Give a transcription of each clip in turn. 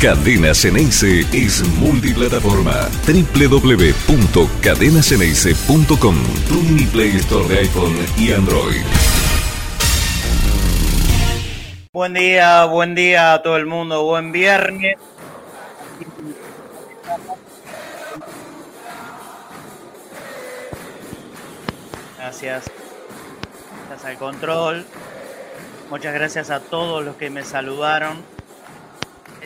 Cadena Ceneice es multiplataforma. www.cadenaceneice.com Tu mini Play Store de iPhone y Android. Buen día, buen día a todo el mundo, buen viernes. Gracias. Gracias al control. Muchas gracias a todos los que me saludaron.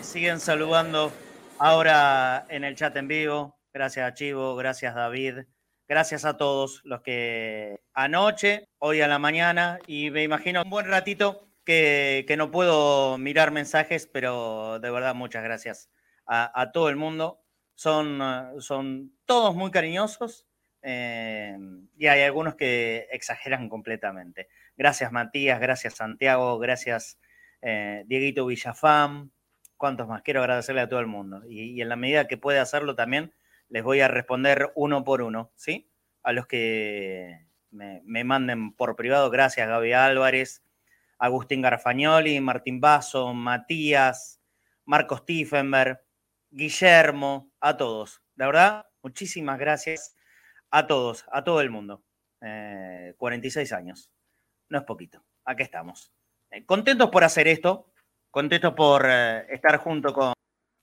Me siguen saludando ahora en el chat en vivo. Gracias a Chivo, gracias David. Gracias a todos los que anoche, hoy a la mañana, y me imagino un buen ratito que, no puedo mirar mensajes, pero de verdad muchas gracias a, todo el mundo. Son, son todos muy cariñosos eh, y hay algunos que exageran completamente. Gracias Matías, gracias Santiago, gracias eh, Dieguito Villafam. ¿Cuántos más? Quiero agradecerle a todo el mundo. Y, en la medida que pueda hacerlo también, les voy a responder uno por uno, ¿sí? A los que me, manden por privado. Gracias Gaby Álvarez, Agustín Garfagnoli, Martín Basso, Matías, Marcos Tiefenberg, Guillermo, a todos. De verdad, muchísimas gracias a todos, a todo el mundo. 46 eh, años, no es poquito. Aquí estamos. Eh, contentos por hacer esto, contentos por eh, estar junto con,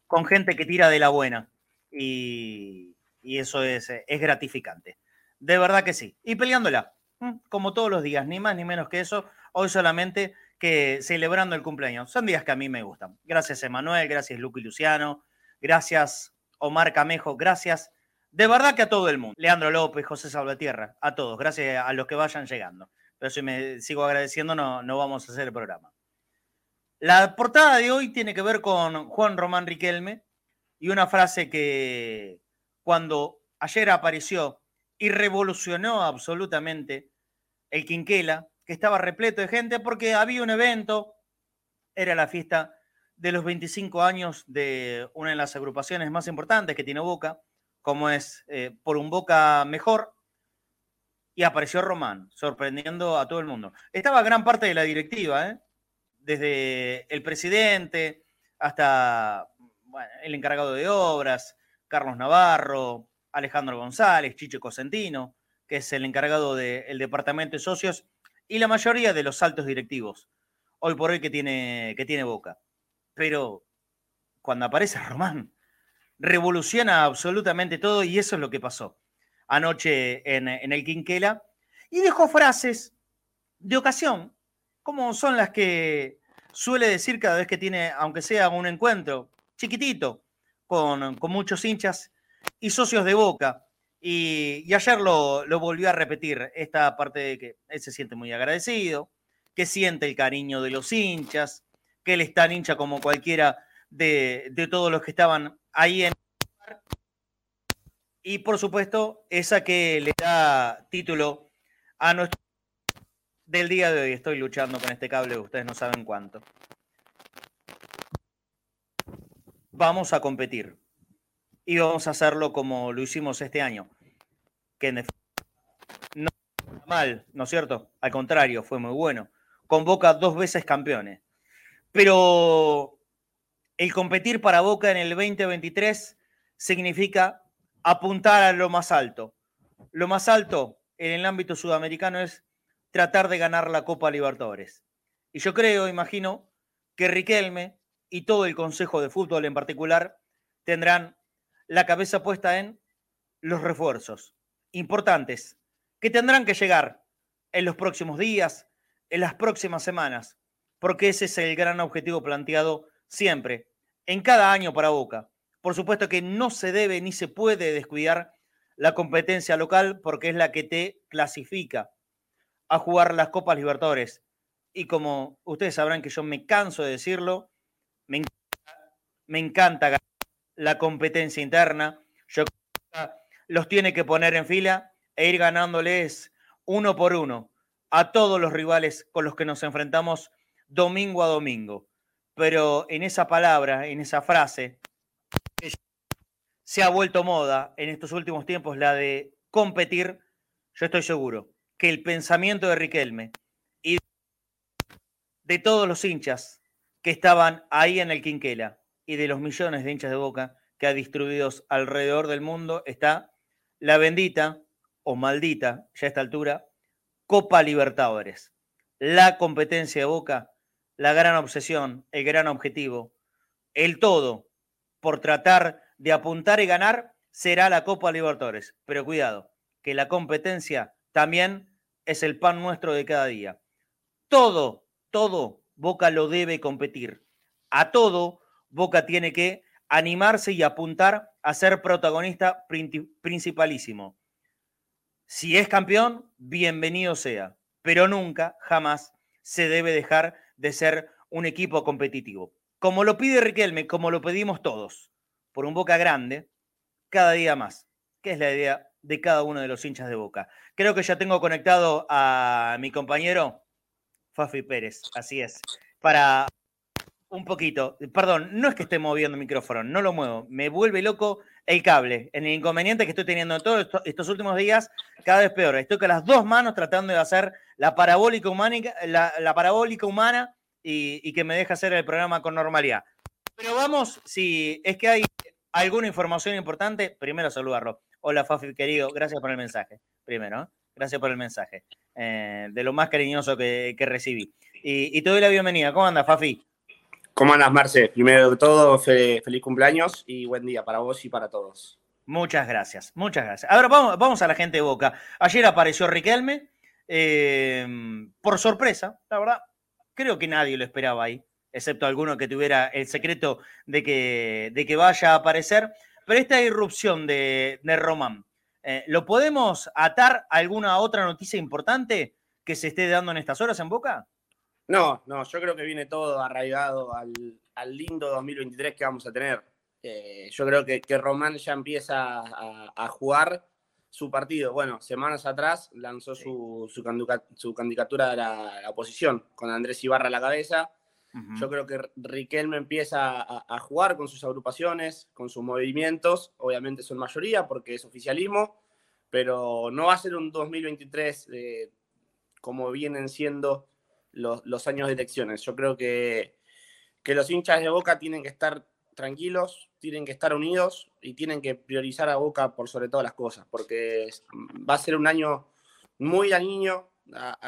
con, gente que tira de la buena. Y, y eso es, es gratificante. De verdad que sí. Y peleándola, como todos los días, ni más ni menos que eso hoy solamente que celebrando el cumpleaños. Son días que a mí me gustan. Gracias Emanuel, gracias y Luciano, gracias Omar Camejo, gracias de verdad que a todo el mundo. Leandro López, José Salvatierra, a todos, gracias a los que vayan llegando. Pero si me sigo agradeciendo, no, no vamos a hacer el programa. La portada de hoy tiene que ver con Juan Román Riquelme y una frase que cuando ayer apareció y revolucionó absolutamente el Quinquela, que estaba repleto de gente porque había un evento, era la fiesta de los 25 años de una de las agrupaciones más importantes que tiene Boca, como es eh, Por un Boca Mejor, y apareció Román, sorprendiendo a todo el mundo. Estaba gran parte de la directiva, ¿eh? Desde el presidente hasta el encargado de obras, Carlos Navarro, Alejandro González, Chicho Cosentino, que es el encargado del departamento de socios, y la mayoría de los altos directivos, hoy por hoy que tiene, que tiene Boca. Pero cuando aparece Román, revoluciona absolutamente todo y eso es lo que pasó anoche en, en el Quinquela y dejó frases de ocasión, como son las que suele decir cada vez que tiene, aunque sea un encuentro chiquitito, con, con muchos hinchas y socios de Boca. Y, ayer lo, volvió a repetir, esta parte de que él se siente muy agradecido, que siente el cariño de los hinchas, que él es tan hincha como cualquiera de, todos los que estaban ahí en y por supuesto esa que le da título a nuestro del día de hoy. Estoy luchando con este cable, ustedes no saben cuánto. Vamos a competir y vamos a hacerlo como lo hicimos este año, que en no mal, ¿no es cierto? Al contrario, fue muy bueno. Con Boca dos veces campeones. Pero el competir para Boca en el 2023 significa apuntar a lo más alto. Lo más alto en el ámbito sudamericano es tratar de ganar la Copa Libertadores. Y yo creo, imagino, que Riquelme y todo el Consejo de Fútbol en particular tendrán la cabeza puesta en los refuerzos importantes que tendrán que llegar en los próximos días, en las próximas semanas, porque ese es el gran objetivo planteado siempre, en cada año para Boca. Por supuesto que no se debe ni se puede descuidar la competencia local porque es la que te clasifica a jugar las Copas Libertadores. Y como ustedes sabrán que yo me canso de decirlo, me encanta, me encanta la competencia interna. Yo los tiene que poner en fila e ir ganándoles uno por uno a todos los rivales con los que nos enfrentamos domingo a domingo. Pero en esa palabra, en esa frase, se ha vuelto moda en estos últimos tiempos la de competir, yo estoy seguro que el pensamiento de Riquelme y de todos los hinchas que estaban ahí en el Quinquela y de los millones de hinchas de boca que ha distribuido alrededor del mundo está la bendita o maldita, ya a esta altura, Copa Libertadores. La competencia de Boca, la gran obsesión, el gran objetivo, el todo por tratar de apuntar y ganar será la Copa Libertadores. Pero cuidado, que la competencia también es el pan nuestro de cada día. Todo, todo Boca lo debe competir. A todo Boca tiene que animarse y apuntar a ser protagonista principalísimo. Si es campeón, bienvenido sea, pero nunca, jamás se debe dejar de ser un equipo competitivo. Como lo pide Riquelme, como lo pedimos todos, por un Boca grande, cada día más, que es la idea de cada uno de los hinchas de Boca. Creo que ya tengo conectado a mi compañero Fafi Pérez, así es, para un poquito, perdón, no es que esté moviendo el micrófono, no lo muevo, me vuelve loco el cable, en el inconveniente que estoy teniendo en todos estos últimos días, cada vez peor. Estoy con las dos manos tratando de hacer la parabólica, humana, la, humana y, que me deje hacer el programa con normalidad. Pero vamos, si es que hay alguna información importante, primero saludarlo. Hola Fafi, querido, gracias por el mensaje. Primero, ¿eh? gracias por el mensaje. Eh, de lo más cariñoso que, recibí. Y, y, te doy la bienvenida. ¿Cómo andas, Fafi? ¿Cómo andas, Marce? Primero de todo, feliz cumpleaños y buen día para vos y para todos. Muchas gracias, muchas gracias. Ahora vamos, vamos a la gente de Boca. Ayer apareció Riquelme, em, por sorpresa, la verdad, creo que nadie lo esperaba ahí, excepto alguno que tuviera el secreto de que, de que vaya a aparecer. Pero esta irrupción de, de Román, eh, ¿lo podemos atar a alguna otra noticia importante que se esté dando en estas horas en Boca? No, no, yo creo que viene todo arraigado al, lindo 2023 que vamos a tener. Eh, yo creo que, Román ya empieza a, jugar su partido. Bueno, semanas atrás lanzó su, su, candidatura a la, oposición con Andrés Ibarra a la cabeza. Yo creo que Riquelme empieza a, jugar con sus agrupaciones, con sus movimientos. Obviamente son mayoría porque es oficialismo, pero no va a ser un 2023 eh, como vienen siendo los, años de elecciones. Yo creo que, que los hinchas de Boca tienen que estar tranquilos, tienen que estar unidos y tienen que priorizar a Boca por sobre todas las cosas, porque va a ser un año muy al niño,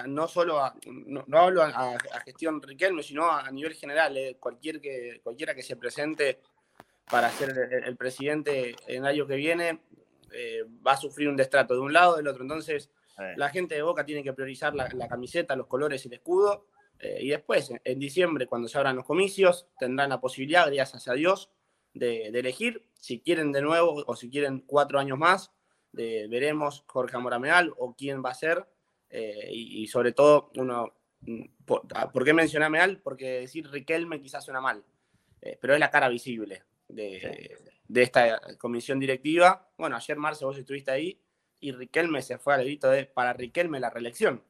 no solo a, no, hablo a, gestión Riquelme, sino a, nivel general, eh, cualquier que, cualquiera que se presente para ser el, presidente en el año que viene eh, va a sufrir un destrato de un lado, del otro. Entonces, la gente de Boca tiene que priorizar la, camiseta, los colores y el escudo. Eh, y después, en diciembre, cuando se abran los comicios, tendrán la posibilidad, gracias a Dios, de, elegir si quieren de nuevo o si quieren cuatro años más. veremos Jorge Amorameal o quién va a ser. Eh, y, sobre todo, uno. Mm, ah, por, qué mencioné a Meal? Porque decir Riquelme quizás suena mal, eh, pero es la cara visible de, de esta comisión directiva. Bueno, ayer, Marce, vos estuviste ahí y Riquelme se fue al grito de para Riquelme la reelección.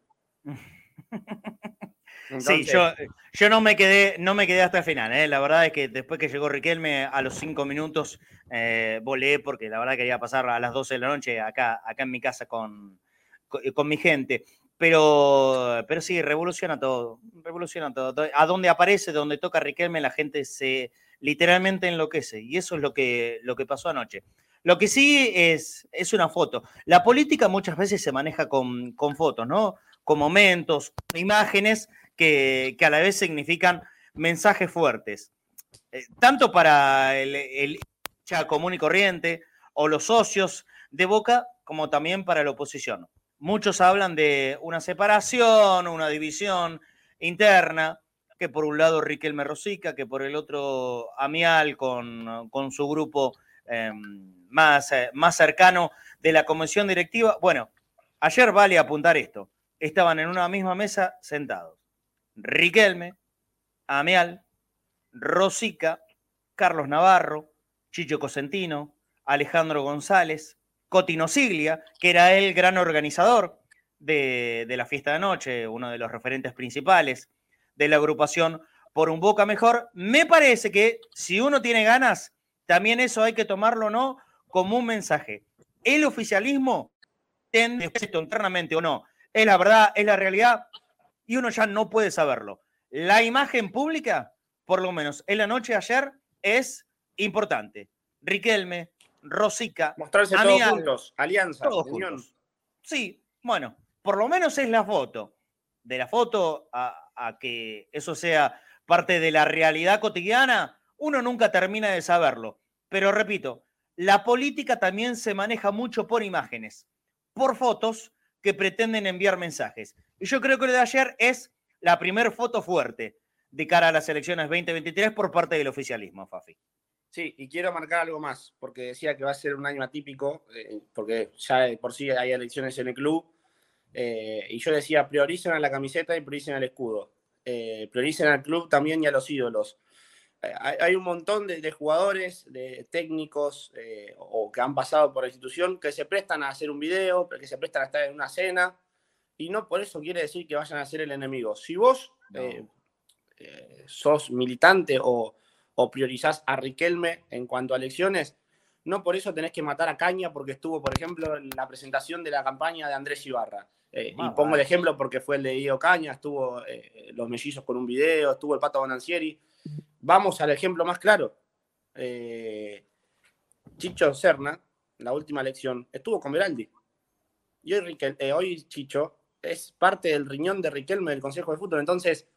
sí, yo, yo, no, me quedé, no me quedé hasta el final. ¿eh? La verdad es que después que llegó Riquelme a los cinco minutos eh, volé porque la verdad quería pasar a las 12 de la noche acá, acá en mi casa con, con, mi gente. Pero, pero sí, revoluciona todo, revoluciona todo. A donde aparece, donde toca Riquelme, la gente se literalmente enloquece. Y eso es lo que, lo que pasó anoche. Lo que sí es, es una foto. La política muchas veces se maneja con, fotos, ¿no? Con momentos, imágenes que, a la vez significan mensajes fuertes. Eh, tanto para el, el común y corriente o los socios de Boca, como también para la oposición. Muchos hablan de una separación, una división interna, que por un lado Riquelme Rosica, que por el otro Amial con, con su grupo em, más, eh, más cercano de la comisión directiva. Bueno, ayer vale apuntar esto. Estaban en una misma mesa sentados. Riquelme, Ameal, Rosica, Carlos Navarro, Chicho Cosentino, Alejandro González, Cotino Siglia, que era el gran organizador de, la fiesta de noche, uno de los referentes principales de la agrupación por un Boca Mejor. Me parece que si uno tiene ganas, también eso hay que tomarlo, ¿no? como un mensaje. El oficialismo tiene esto internamente o no. Es la verdad, es la realidad y uno ya no puede saberlo. La imagen pública, por lo menos en la noche de ayer, es importante. Riquelme, Rosica. Mostrarse todos juntos, alianza, todos juntos. Sí, bueno, por lo menos es la foto. De la foto a, a que eso sea parte de la realidad cotidiana, uno nunca termina de saberlo. Pero repito, la política también se maneja mucho por imágenes, por fotos que pretenden enviar mensajes. Y yo creo que lo de ayer es la primera foto fuerte de cara a las elecciones 2023 por parte del oficialismo, Fafi. Sí, y quiero marcar algo más, porque decía que va a ser un año atípico, eh, porque ya por sí hay elecciones en el club, eh, y yo decía, prioricen a la camiseta y prioricen al escudo, eh, prioricen al club también y a los ídolos. hay un montón de, jugadores, de técnicos o que han pasado por la institución que se prestan a hacer un video, que se prestan a estar en una cena, y no por eso quiere decir que vayan a ser el enemigo. Si vos sos militante o o priorizás a Riquelme en cuanto a elecciones, no por eso tenés que matar a Caña porque estuvo, por ejemplo, en la presentación de la campaña de Andrés Ibarra. Eh, y pongo el ejemplo porque fue el de Diego Caña, estuvo eh, los mellizos con un video, estuvo el Pato Bonancieri. Vamos al ejemplo más claro. Eh, Chicho Serna, la última elección, estuvo con Veraldi. Y hoy, hoy Chicho es parte del riñón de Riquelme del Consejo de Fútbol. Entonces,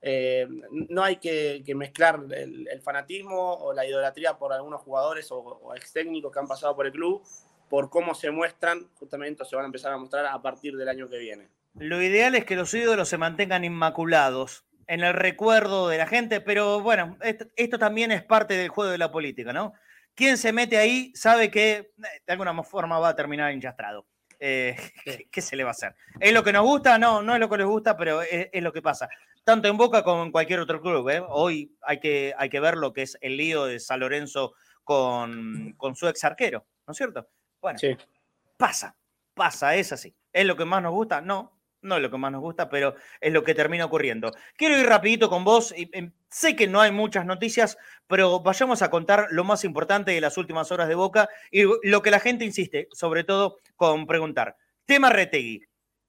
eh, no hay que, mezclar el, fanatismo o la idolatría por algunos jugadores o, ex técnicos que han pasado por el club por cómo se muestran, justamente se van a empezar a mostrar a partir del año que viene. Lo ideal es que los ídolos se mantengan inmaculados en el recuerdo de la gente, pero bueno, esto, también es parte del juego de la política, ¿no? Quien se mete ahí sabe que eh, de alguna forma va a terminar enchastrado. Eh, ¿qué, se le va a hacer? ¿Es lo que nos gusta? No, no es lo que les gusta, pero es, es lo que pasa tanto en Boca como en cualquier otro club. ¿eh? Hoy hay que, hay que ver lo que es el lío de San Lorenzo con, con su ex arquero, ¿no es cierto? Bueno, pasa, pasa, es así. ¿Es lo que más nos gusta? No, no es lo que más nos gusta, pero es lo que termina ocurriendo. Quiero ir rapidito con vos. Y, em, sé que no hay muchas noticias, pero vayamos a contar lo más importante de las últimas horas de Boca y lo que la gente insiste, sobre todo con preguntar. Tema Retegui.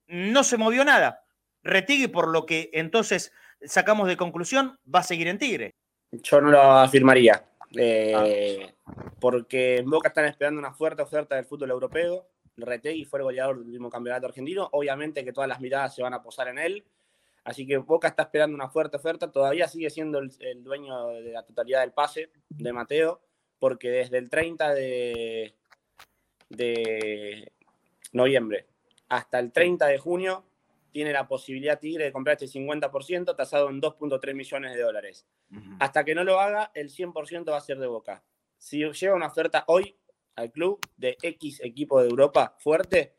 No se movió nada. Retigui, por lo que entonces sacamos de conclusión, va a seguir en Tigre. Yo no lo afirmaría. Eh, porque en Boca están esperando una fuerte oferta del fútbol europeo. Retegui fue el goleador del último campeonato argentino. Obviamente que todas las miradas se van a posar en él. Así que Boca está esperando una fuerte oferta. Todavía sigue siendo el, dueño de la totalidad del pase de Mateo, porque desde el 30 de, de noviembre hasta el 30 de junio tiene la posibilidad Tigre de comprar este 50% tasado en 2.3 millones de dólares. Hasta que no lo haga, el 100% va a ser de Boca. Si llega una oferta hoy al club de X equipo de Europa fuerte,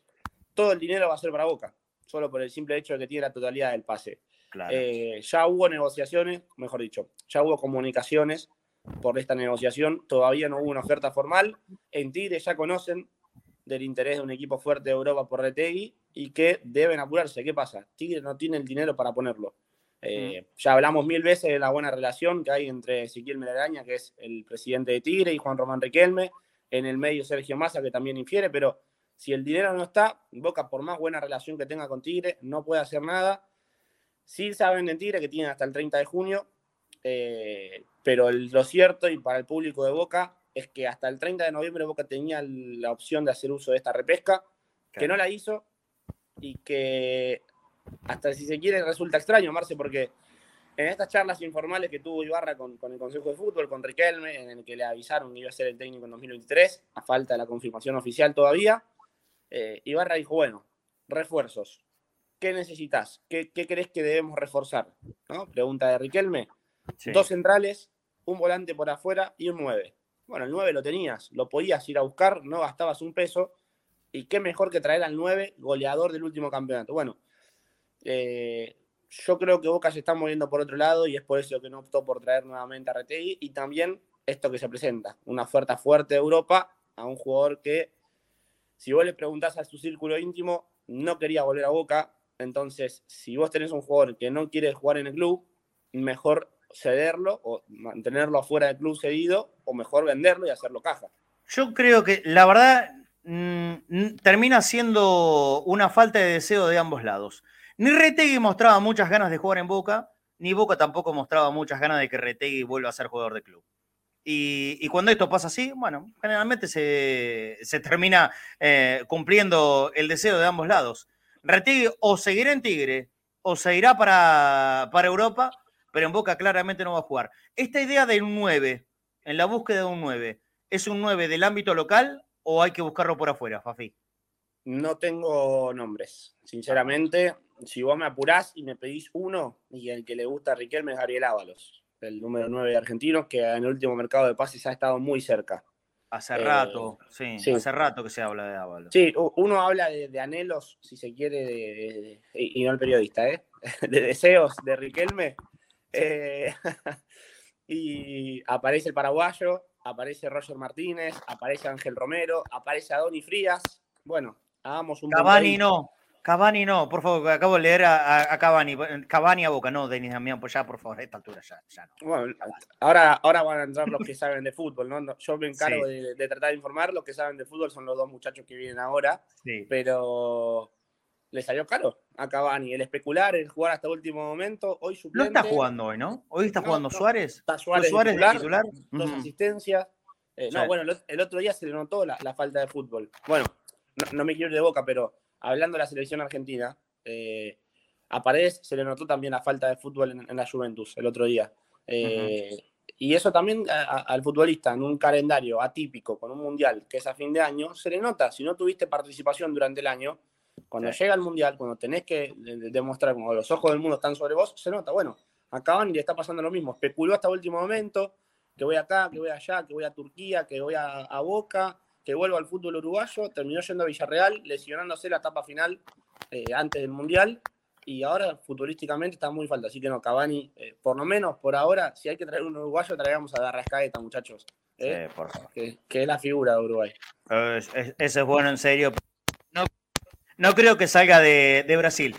todo el dinero va a ser para Boca, solo por el simple hecho de que tiene la totalidad del pase. Eh, ya hubo negociaciones, mejor dicho, ya hubo comunicaciones por esta negociación, todavía no hubo una oferta formal. En Tigre ya conocen del interés de un equipo fuerte de Europa por Retegui y que deben apurarse. ¿Qué pasa? Tigre no tiene el dinero para ponerlo. Eh, ya hablamos mil veces de la buena relación que hay entre Ezequiel Melaraña, que es el presidente de Tigre, y Juan Román Riquelme. En el medio Sergio Massa, que también infiere, pero si el dinero no está, Boca, por más buena relación que tenga con Tigre, no puede hacer nada. Sí saben en Tigre que tienen hasta el 30 de junio, eh, pero lo cierto y para el público de Boca es que hasta el 30 de noviembre Boca tenía la opción de hacer uso de esta repesca, que no la hizo y que hasta si se quiere resulta extraño, Marce, porque en estas charlas informales que tuvo Ibarra con, el Consejo de Fútbol, con Riquelme, en el que le avisaron que iba a ser el técnico en 2023, a falta de la confirmación oficial todavía, eh, Ibarra dijo, bueno, refuerzos, ¿qué necesitas? ¿Qué, crees que debemos reforzar? Pregunta de Riquelme. Dos centrales, un volante por afuera y un 9. Bueno, el 9 lo tenías, lo podías ir a buscar, no gastabas un peso. Y qué mejor que traer al 9 goleador del último campeonato. Bueno, eh, yo creo que Boca se está moviendo por otro lado y es por eso que no optó por traer nuevamente a Retegui. Y también esto que se presenta, una oferta fuerte de Europa a un jugador que, si vos le preguntás a su círculo íntimo, no quería volver a Boca. Entonces, si vos tenés un jugador que no quiere jugar en el club, mejor cederlo o mantenerlo afuera del club cedido o mejor venderlo y hacerlo caja. Yo creo que la verdad mm, termina siendo una falta de deseo de ambos lados. Ni Retegui mostraba muchas ganas de jugar en Boca, ni Boca tampoco mostraba muchas ganas de que Retegui vuelva a ser jugador de club. Y, cuando esto pasa así, bueno, generalmente se, termina eh, cumpliendo el deseo de ambos lados. Retigre o seguirá en Tigre o se irá para, para Europa, pero en Boca claramente no va a jugar. Esta idea de un 9, en la búsqueda de un 9, ¿es un 9 del ámbito local o hay que buscarlo por afuera, Fafi? No tengo nombres, sinceramente. Si vos me apurás y me pedís uno, y el que le gusta a Riquelme es Gabriel Ábalos el número 9 de argentinos, que en el último mercado de pases ha estado muy cerca. Hace rato, eh, sí, hace rato que se habla de Ábalos. Sí, uno habla de, anhelos, si se quiere, y no el periodista, ¿eh? de deseos de Riquelme. Eh, y aparece el paraguayo, aparece Roger Martínez, aparece Ángel Romero, aparece Adoni Frías. Bueno, hagamos un. Cavani no, Cavani no, por favor, acabo de leer a, Cavani. Cavani a Boca, no, Denis Damián, pues ya, por favor, a esta altura ya, ya no. Bueno, ahora, ahora van a entrar los que saben de fútbol, ¿no? Yo me encargo de, tratar de informar, los que saben de fútbol son los dos muchachos que vienen ahora, pero le salió caro a Cavani, el especular, el jugar hasta el último momento, hoy suplente. No está jugando hoy, ¿no? Hoy está jugando Suárez. Está Suárez, Suárez titular, dos asistencias. Eh, no, bueno, el otro día se le notó la, falta de fútbol. Bueno, no, no me quiero ir de boca, pero hablando de la selección argentina, eh, a Paredes se le notó también la falta de fútbol en, la Juventus el otro día. Eh, y eso también al futbolista en un calendario atípico con un mundial que es a fin de año, se le nota. Si no tuviste participación durante el año, cuando llega el mundial, cuando tenés que demostrar, como los ojos del mundo están sobre vos, se nota. Bueno, acaban y le está pasando lo mismo. Especuló hasta el último momento que voy acá, que voy allá, que voy a Turquía, que voy a Boca que vuelva al fútbol uruguayo, terminó yendo a Villarreal, lesionándose la etapa final eh, antes del Mundial, y ahora futbolísticamente está muy falta. Así que no, Cavani, eh, por lo menos por ahora, si hay que traer un uruguayo, traigamos a Darrascaeta, muchachos. ¿eh? Sí, por favor. Que, es la figura de Uruguay. Ese es bueno, en serio. No, creo que salga de, Brasil.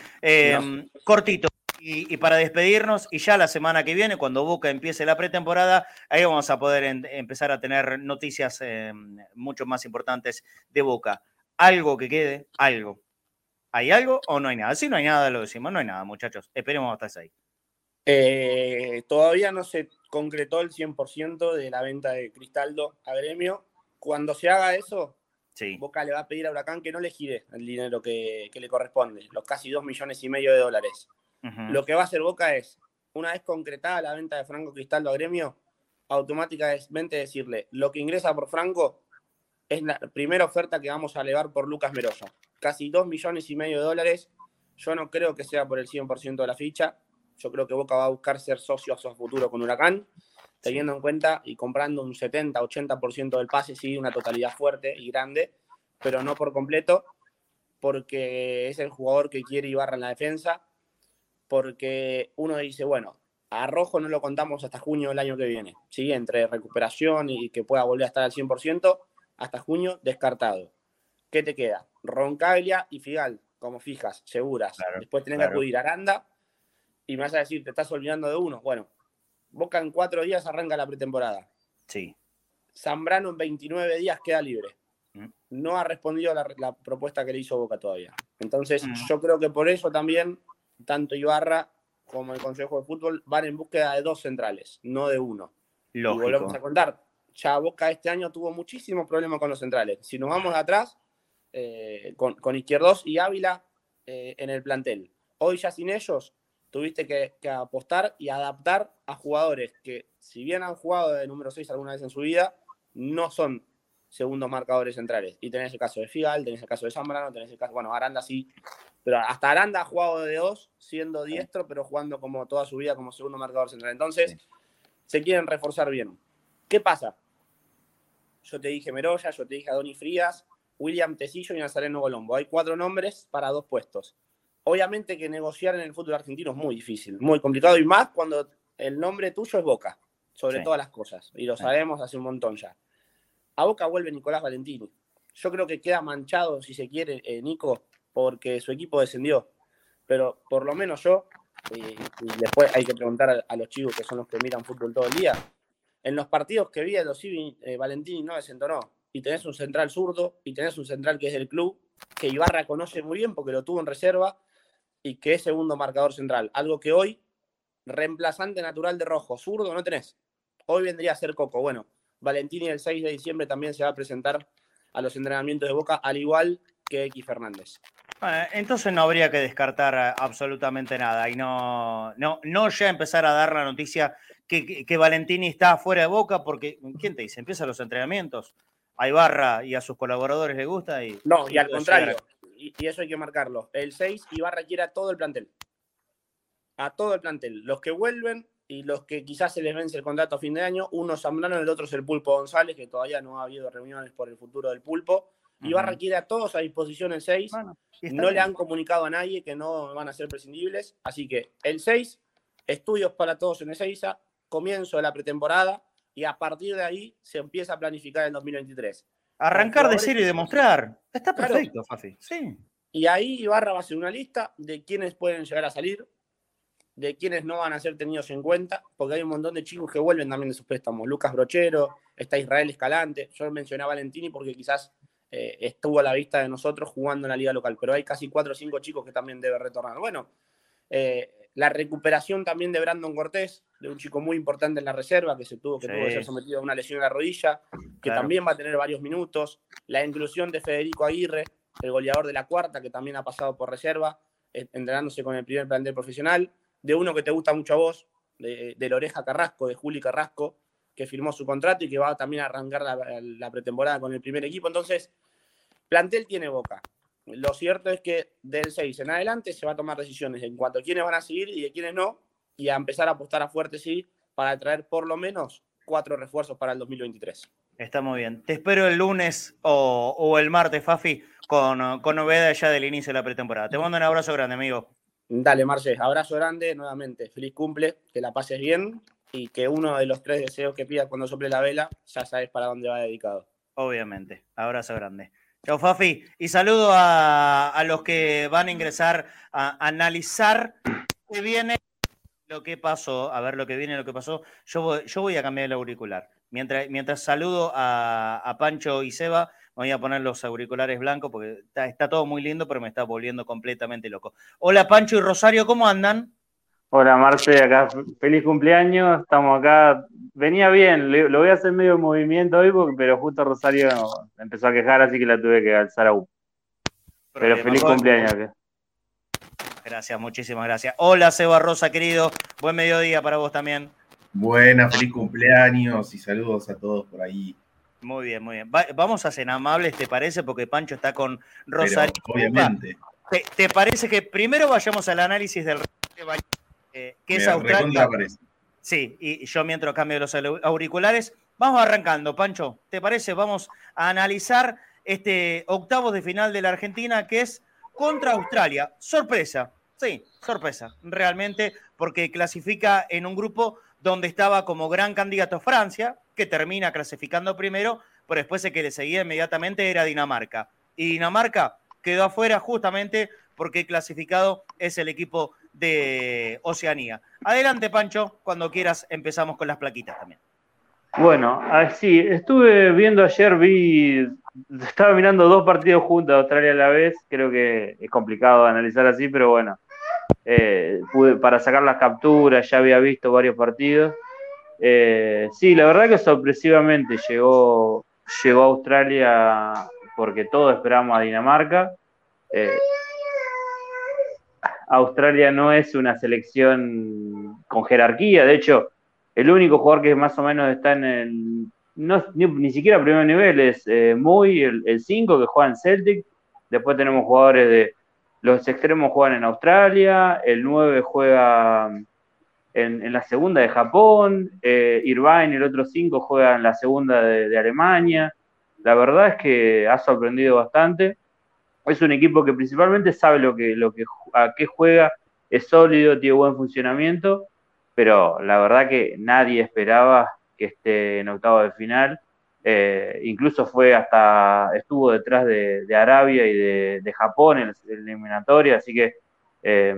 Cortito. Y, para despedirnos, y ya la semana que viene, cuando Boca empiece la pretemporada, ahí vamos a poder empezar a tener noticias eh, mucho más importantes de Boca. Algo que quede, algo. ¿Hay algo o no hay nada? Si no hay nada, lo decimos, no hay nada, muchachos. Esperemos hasta ahí. Eh, todavía no se concretó el 100% de la venta de Cristaldo a Gremio. Cuando se haga eso, Boca le va a pedir a Huracán que no le gire el dinero que, que le corresponde, los casi 2 millones y medio de dólares. Lo que va a hacer Boca es, una vez concretada la venta de Franco Cristaldo a Gremio, automáticamente decirle, lo que ingresa por Franco es la primera oferta que vamos a elevar por Lucas Merosa. Casi 2 millones y medio de dólares. Yo no creo que sea por el 100% de la ficha. Yo creo que Boca va a buscar ser socio a su futuro con Huracán, teniendo en cuenta y comprando un 70-80% del pase, sí, una totalidad fuerte y grande, pero no por completo, porque es el jugador que quiere Ibarra en la defensa, porque uno dice, bueno, a Rojo no lo contamos hasta junio del año que viene, ¿sí? Entre recuperación y que pueda volver a estar al 100%, hasta junio descartado. ¿Qué te queda? Roncaglia y Figal, como fijas, seguras. Después tenés que acudir a Aranda y me vas a decir, te estás olvidando de uno. Bueno, Boca en cuatro días arranca la pretemporada. Sí. Zambrano en 29 días queda libre. Mm. No ha respondido a la, propuesta que le hizo Boca todavía. Entonces, mm. yo creo que por eso también tanto Ibarra como el Consejo de Fútbol van en búsqueda de dos centrales, no de uno. Y volvemos a contar, ya Boca este año tuvo muchísimos problemas con los centrales. Si nos vamos atrás, eh, con, con, Izquierdos y Ávila eh, en el plantel. Hoy ya sin ellos, tuviste que, apostar y adaptar a jugadores que, si bien han jugado de número 6 alguna vez en su vida, no son segundos marcadores centrales. Y tenés el caso de Figal, tenés el caso de Zambrano, tenés el caso, bueno, Aranda sí pero hasta Aranda ha jugado de dos, siendo diestro, pero jugando como toda su vida como segundo marcador central. Entonces, se quieren reforzar bien. ¿Qué pasa? Yo te dije Meroya, yo te dije Adoni Frías, William Tecillo y Nazareno Colombo. Hay cuatro nombres para dos puestos. Obviamente que negociar en el fútbol argentino es muy difícil, muy complicado y más cuando el nombre tuyo es Boca, sobre todas las cosas. Y lo sabemos hace un montón ya. A Boca vuelve Nicolás Valentini. Yo creo que queda manchado, si se quiere, eh, Nico, porque su equipo descendió. Pero por lo menos yo, y, después hay que preguntar a, los chicos que son los que miran fútbol todo el día, en los partidos que vi a los eh, Valentini no desentonó. Y tenés un central zurdo, y tenés un central que es del club, que Ibarra conoce muy bien porque lo tuvo en reserva, y que es segundo marcador central. Algo que hoy, reemplazante natural de rojo, zurdo, no tenés. Hoy vendría a ser Coco. Bueno, Valentini el 6 de diciembre también se va a presentar a los entrenamientos de Boca, al igual que X Fernández. entonces no habría que descartar eh, absolutamente nada y no, no, no ya empezar a dar la noticia que, que, Valentini está fuera de Boca, porque ¿quién te dice? Empiezan los entrenamientos, a Ibarra y a sus colaboradores le gusta y... No, y, al contrario, y, y, eso hay que marcarlo. El 6 Ibarra quiere a todo el plantel. A todo el plantel. Los que vuelven y los que quizás se les vence el contrato a fin de año, uno Zambrano, el otro es el Pulpo González, que todavía no ha habido reuniones por el futuro del Pulpo. Y va a requiere a todos a disposición el 6. no le han comunicado a nadie que no van a ser prescindibles. Así que el 6, estudios para todos en Ezeiza, comienzo de la pretemporada y a partir de ahí se empieza a planificar el 2023. Arrancar, decir y demostrar. Está perfecto, Fafi. Sí. Y ahí Ibarra va a hacer una lista de quiénes pueden llegar a salir, de quienes no van a ser tenidos en cuenta, porque hay un montón de chicos que vuelven también de sus préstamos. Lucas Brochero, está Israel Escalante, yo mencioné a Valentini porque quizás eh, estuvo a la vista de nosotros jugando en la liga local, pero hay casi cuatro o cinco chicos que también deben retornar. Bueno, eh, la recuperación también de Brandon Cortés, de un chico muy importante en la reserva, que se tuvo que, tuvo que ser sometido a una lesión en la rodilla, que también va a tener varios minutos. La inclusión de Federico Aguirre, el goleador de la cuarta, que también ha pasado por reserva, eh, entrenándose con el primer plantel profesional de uno que te gusta mucho a vos, de, de Loreja Carrasco, de Juli Carrasco, que firmó su contrato y que va también a arrancar la, pretemporada con el primer equipo. Entonces, plantel tiene boca. Lo cierto es que del 6 en adelante se va a tomar decisiones en cuanto a quiénes van a seguir y de quiénes no, y a empezar a apostar a fuerte sí para traer por lo menos cuatro refuerzos para el 2023. Está muy bien. Te espero el lunes o, o el martes, Fafi, con, con novedades ya del inicio de la pretemporada. Te mando un abrazo grande, amigo. Dale, Marce, abrazo grande nuevamente. Feliz cumple, que la pases bien y que uno de los tres deseos que pidas cuando sople la vela, ya sabes para dónde va dedicado. Obviamente. Abrazo grande. Chau, Fafi. Y saludo a, los que van a ingresar a analizar qué viene, lo que pasó. A ver lo que viene, lo que pasó. Yo voy, a cambiar el auricular. Mientras, mientras saludo a, a Pancho y Seba, me voy a poner los auriculares blancos porque está, todo muy lindo, pero me está volviendo completamente loco. Hola Pancho y Rosario, ¿cómo andan? Hola Marce, acá feliz cumpleaños, estamos acá, venía bien, lo voy a hacer medio movimiento hoy, pero justo Rosario empezó a quejar, así que la tuve que alzar a U. Pero feliz cumpleaños. Gracias, muchísimas gracias. Hola Seba Rosa, querido, buen mediodía para vos también. Buena, feliz cumpleaños y saludos a todos por ahí. Muy bien, muy bien. vamos a ser amables, ¿te parece? Porque Pancho está con Rosario. obviamente. ¿Te, parece que primero vayamos al análisis del eh, que es Australia? Sí, y yo mientras cambio los auriculares, vamos arrancando, Pancho. ¿Te parece? Vamos a analizar este octavos de final de la Argentina que es contra Australia. Sorpresa, sí, sorpresa, realmente, porque clasifica en un grupo donde estaba como gran candidato Francia, que termina clasificando primero, pero después el que le seguía inmediatamente era Dinamarca. Y Dinamarca quedó afuera justamente porque clasificado es el equipo de Oceanía. Adelante, Pancho, cuando quieras empezamos con las plaquitas también. Bueno, así, estuve viendo ayer, vi, estaba mirando dos partidos juntos, Australia a la vez, creo que es complicado analizar así, pero bueno, eh, pude, para sacar las capturas, ya había visto varios partidos. Eh, sí, la verdad que sorpresivamente llegó, llegó a Australia porque todos esperamos a Dinamarca. Eh, Australia no es una selección con jerarquía, de hecho, el único jugador que más o menos está en el, no, ni, siquiera primer nivel, es muy el 5 que juega en Celtic. Después tenemos jugadores de, los extremos juegan en Australia, el 9 juega en, la segunda de Japón, eh, Irvine, el otro 5 juega en la segunda de, Alemania. La verdad es que ha sorprendido bastante. Es un equipo que principalmente sabe lo que, a qué juega, es sólido, tiene buen funcionamiento, pero la verdad que nadie esperaba que esté en octavo de final eh, incluso fue hasta, estuvo detrás de, Arabia y de, Japón en la eliminatoria, así que eh,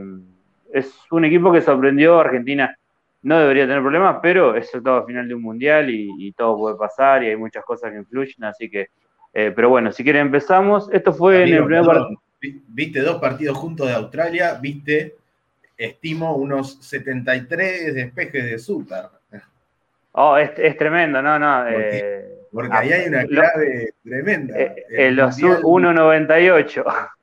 es un equipo que sorprendió. Argentina no debería tener problemas, pero es el final de un mundial y, todo puede pasar y hay muchas cosas que influyen, así que, eh, pero bueno, si quieren empezamos. Esto fue en el primer partido. Viste dos partidos juntos de Australia, viste, estimo, unos 73 despejes de Sutar. Oh, es, es tremendo, no, no. Porque- eh, Porque Ah, ahí hay una lo- clave tremenda. Eh, El en los Mundial- 1.98.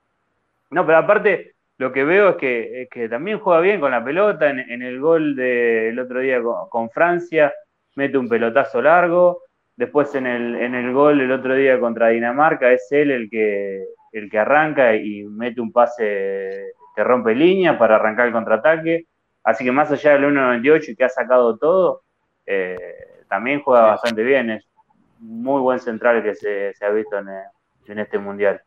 No, pero aparte, lo que veo es que, es que también juega bien con la pelota. En, en el gol del otro día con, con Francia, mete un pelotazo largo. Después en el, en el gol el otro día contra Dinamarca, es él el que, el que arranca y mete un pase que rompe línea para arrancar el contraataque. Así que más allá del 1.98 y que ha sacado todo, eh, también juega bastante bien. Es muy buen central que se, se ha visto en, en este mundial.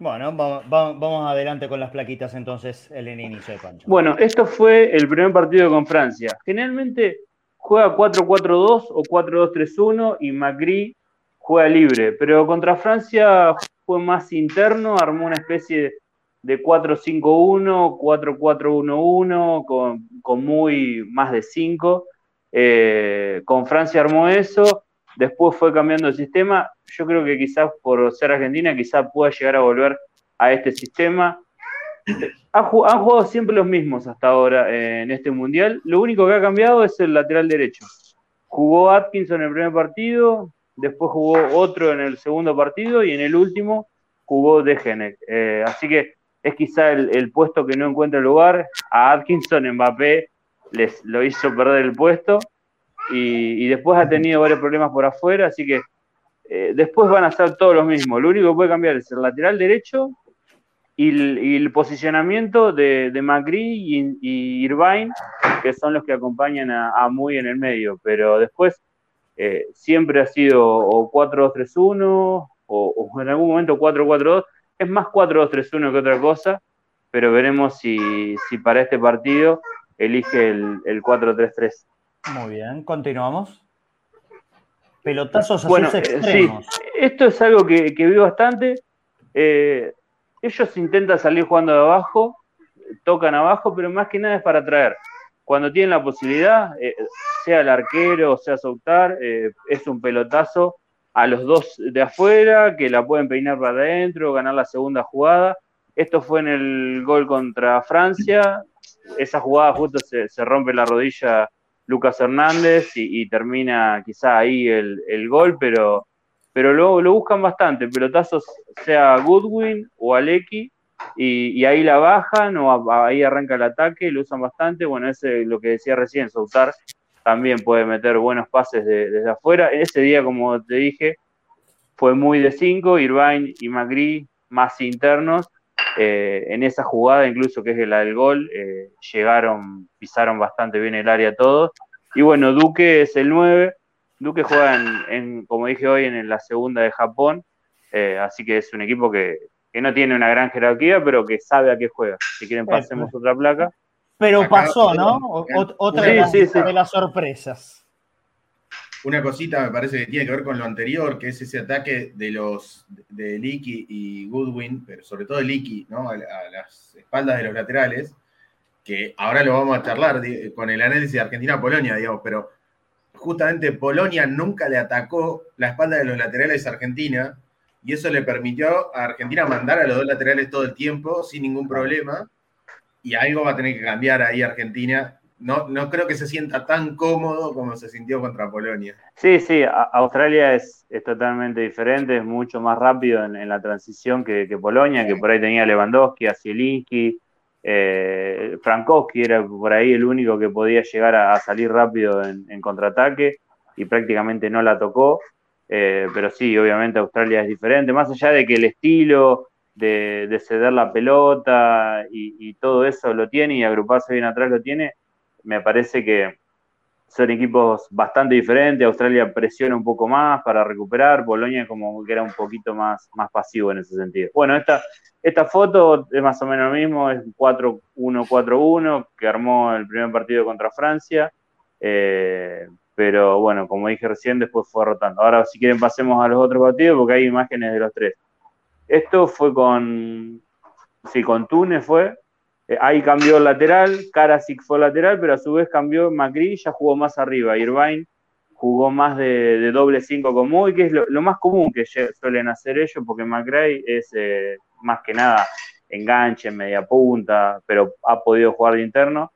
Bueno, va- va- vamos adelante con las plaquitas entonces, el inicio de Pancho. Bueno, esto fue el primer partido con Francia. Generalmente juega 4-4-2 o 4-2-3-1 y Macri juega libre, pero contra Francia fue más interno, armó una especie de 4-5-1, 4-4-1-1 con, con muy más de 5. Eh, con Francia armó eso, después fue cambiando el sistema. Yo creo que quizás por ser Argentina, quizás pueda llegar a volver a este sistema. Han jugado siempre los mismos hasta ahora eh, en este mundial. Lo único que ha cambiado es el lateral derecho. Jugó Atkinson en el primer partido, después jugó otro en el segundo partido y en el último jugó Degenek. Eh, así que es quizá el, puesto que no encuentra lugar. A Atkinson, Mbappé les lo hizo perder el puesto y, y después ha tenido varios problemas por afuera, así que eh, después van a ser todos los mismos. Lo único que puede cambiar es el lateral derecho y el, y el posicionamiento de, de Macri y, y Irvine, que son los que acompañan a, a Muy en el medio. Pero después eh, siempre ha sido o 4-2-3-1 o, o en algún momento 4-4-2. Es más 4-2-3-1 que otra cosa, pero veremos si, si para este partido elige el, el 4-3-3. Muy bien, continuamos. Pelotazos así Bueno, eh, extremos. sí, esto es algo que, que vi bastante. Eh, ellos intentan salir jugando de abajo, tocan abajo, pero más que nada es para traer. Cuando tienen la posibilidad, eh, sea el arquero sea Soutar, eh, es un pelotazo a los dos de afuera, que la pueden peinar para adentro, ganar la segunda jugada. Esto fue en el gol contra Francia. Esa jugada justo se, rompe la rodilla Lucas Hernández y, y termina quizá ahí el, el gol, pero, pero luego lo buscan bastante. Pelotazos sea Goodwin o Aleki, y, y ahí la bajan o ahí arranca el ataque, lo usan bastante. Bueno, es lo que decía recién, Soutar también puede meter buenos pases de- desde afuera. Ese día, como te dije, fue muy de 5, Irvine y Magri más internos. Eh, en esa jugada, incluso que es la del gol, eh, llegaron, pisaron bastante bien el área todos. Y bueno, Duque es el 9. Duque juega, en, en, como dije hoy, en la segunda de Japón. Eh, así que es un equipo que, que no tiene una gran jerarquía, pero que sabe a qué juega. Si quieren, pasemos otra placa. Pero Acá, pasó, ¿no? O- otra Sí, de, las, sí, sí. de las sorpresas. Una cosita me parece que tiene que ver con lo anterior, que es ese ataque de los de Leaky y Goodwin, pero sobre todo Leaky, ¿no? A, a las espaldas de los laterales, que ahora lo vamos a charlar con el análisis de Argentina-Polonia, digamos, pero justamente Polonia nunca le atacó la espalda de los laterales a Argentina, y eso le permitió a Argentina mandar a los dos laterales todo el tiempo sin ningún problema, y algo va a tener que cambiar ahí Argentina. No, no creo que se sienta tan cómodo como se sintió contra Polonia. Sí, sí, Australia es, es totalmente diferente, es mucho más rápido en, la transición que, que Polonia, que por ahí tenía Lewandowski, eh, Frankowski era por ahí el único que podía llegar a, salir rápido en, contraataque y prácticamente no la tocó. Eh, pero sí, obviamente Australia es diferente, más allá de que el estilo de, de ceder la pelota y todo eso lo tiene y agruparse bien atrás lo tiene, me parece que son equipos bastante diferentes. Australia presiona un poco más para recuperar. Polonia como que era un poquito más, más pasivo en ese sentido. Bueno, esta, esta foto es más o menos lo mismo, es 4-1-4-1 que armó el primer partido contra Francia. Eh, pero bueno, como dije recién, después fue rotando. Ahora, si quieren, pasemos a los otros partidos porque hay imágenes de los tres. Esto fue con, sí, con Túnez fue, eh, ahí cambió el lateral, Karasic fue lateral, pero a su vez cambió Macri, ya jugó más arriba. Irvine jugó más de, doble 5 con Muy, que es lo, más común que suelen hacer ellos, porque Macri es eh, más que nada enganche, media punta, pero ha podido jugar de interno.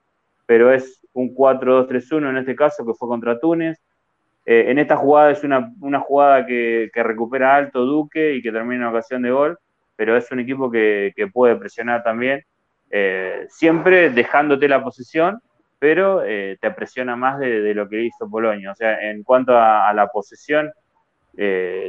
Pero es un 4-2-3-1 en este caso, que fue contra Túnez. Eh, en esta jugada es una, jugada que, recupera alto Duque y que termina en ocasión de gol, pero es un equipo que, puede presionar también, eh, siempre dejándote la posición, pero eh, te presiona más de, lo que hizo Polonia. O sea, en cuanto a, la posesión,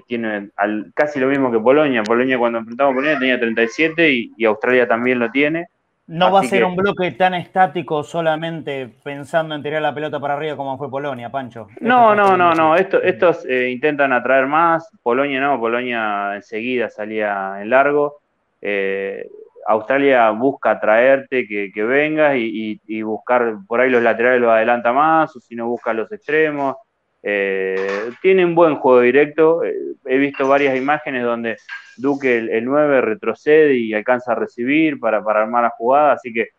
tiene casi lo mismo que Polonia. Polonia cuando enfrentamos a Polonia tenía 37 y Australia también lo tiene. No va a ser un bloque tan estático solamente pensando en tirar la pelota para arriba como fue Polonia, Pancho. No, no, no, no. estos eh, intentan atraer más. Polonia no, Polonia enseguida salía en largo. Eh, Australia busca atraerte, que, vengas y, buscar por ahí los laterales los adelanta más, o si no busca los extremos. Eh, tiene un buen juego directo. he visto varias imágenes donde Duque el, 9 retrocede y alcanza a recibir para, armar la jugada, así que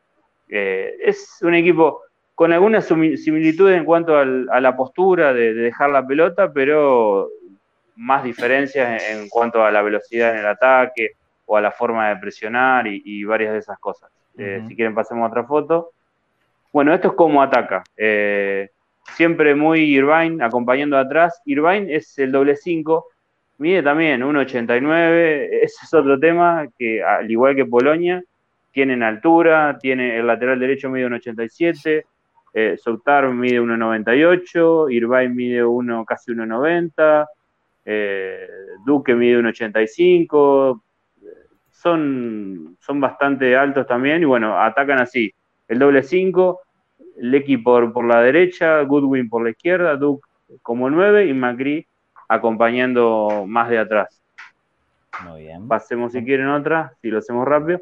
eh, es un equipo con algunas similitudes en cuanto a la postura de, dejar la pelota, pero más diferencias en, cuanto a la velocidad en el ataque o a la forma de presionar y, varias de esas cosas. Eh, si quieren pasemos a otra foto. Bueno, esto es como ataca. Eh, siempre muy Irvine acompañando atrás. Irvine es el doble 5 Mide también 1,89, ese es otro tema que al igual que Polonia, tienen altura, tiene el lateral derecho mide 1,87, eh, Soutar mide 1,98, Irvine mide 1, casi 1,90, eh, Duque mide 1,85, son, son bastante altos también y bueno, atacan así, el doble 5, Lecky por, por la derecha, Goodwin por la izquierda, Duke como 9 y Macri acompañando más de atrás. Muy bien. Pasemos si quieren otra, si lo hacemos rápido.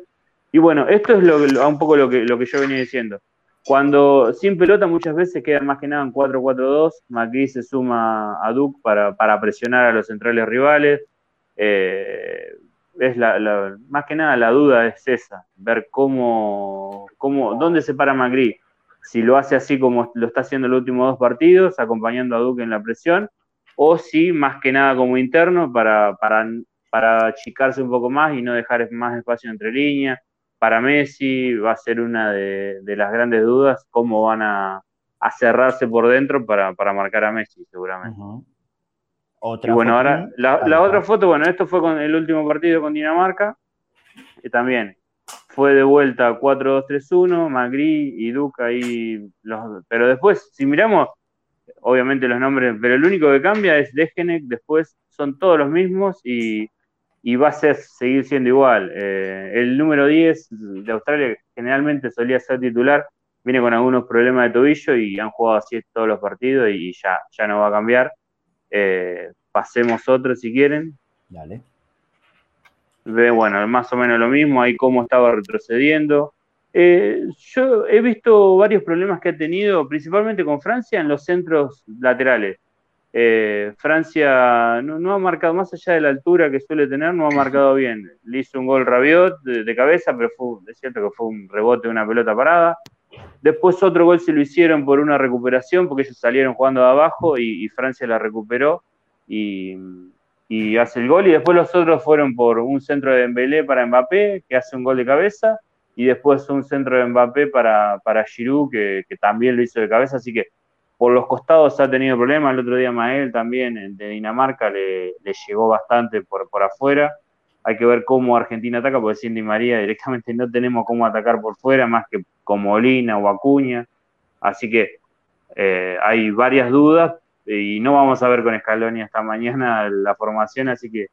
Y bueno, esto es lo, un poco lo que, lo que yo venía diciendo. Cuando sin pelota muchas veces quedan más que nada en 4-4-2, Macri se suma a Duke para, presionar a los centrales rivales. Eh, es la, más que nada la duda es esa, ver cómo, cómo dónde se para Macri. Si lo hace así como lo está haciendo los últimos dos partidos, acompañando a Duque en la presión, o si más que nada como interno para, para, para achicarse un poco más y no dejar más espacio entre líneas. Para Messi va a ser una de, las grandes dudas cómo van a, cerrarse por dentro para, marcar a Messi, seguramente. Y bueno, ahora la, otra foto, bueno, esto fue con el último partido con Dinamarca, que también fue de vuelta 4-2-3-1, Magri y Duca ahí, los, pero después, si miramos, obviamente los nombres, pero el único que cambia es Degenek, después son todos los mismos y, va a ser, seguir siendo igual. Eh, el número 10 de Australia generalmente solía ser titular, viene con algunos problemas de tobillo y han jugado así todos los partidos y, ya, ya no va a cambiar. Eh, pasemos otro si quieren. Dale. Ve, bueno, más o menos lo mismo, ahí cómo estaba retrocediendo. Eh, yo he visto varios problemas que ha tenido, principalmente con Francia, en los centros laterales. Eh, Francia no, ha marcado, más allá de la altura que suele tener, no ha marcado bien. Le hizo un gol Rabiot de, cabeza, pero fue, es cierto que fue un rebote de una pelota parada. Después otro gol se lo hicieron por una recuperación, porque ellos salieron jugando de abajo y, Francia la recuperó y, hace el gol. Y después los otros fueron por un centro de Dembélé para Mbappé, que hace un gol de cabeza y después un centro de Mbappé para, para Giroud, que, también lo hizo de cabeza, así que por los costados ha tenido problemas, el otro día Mael también de Dinamarca le, llegó bastante por, por afuera, hay que ver cómo Argentina ataca, porque sin Di María directamente no tenemos cómo atacar por fuera, más que con Molina o Acuña, así que eh, hay varias dudas y no vamos a ver con Scaloni hasta mañana la formación, así que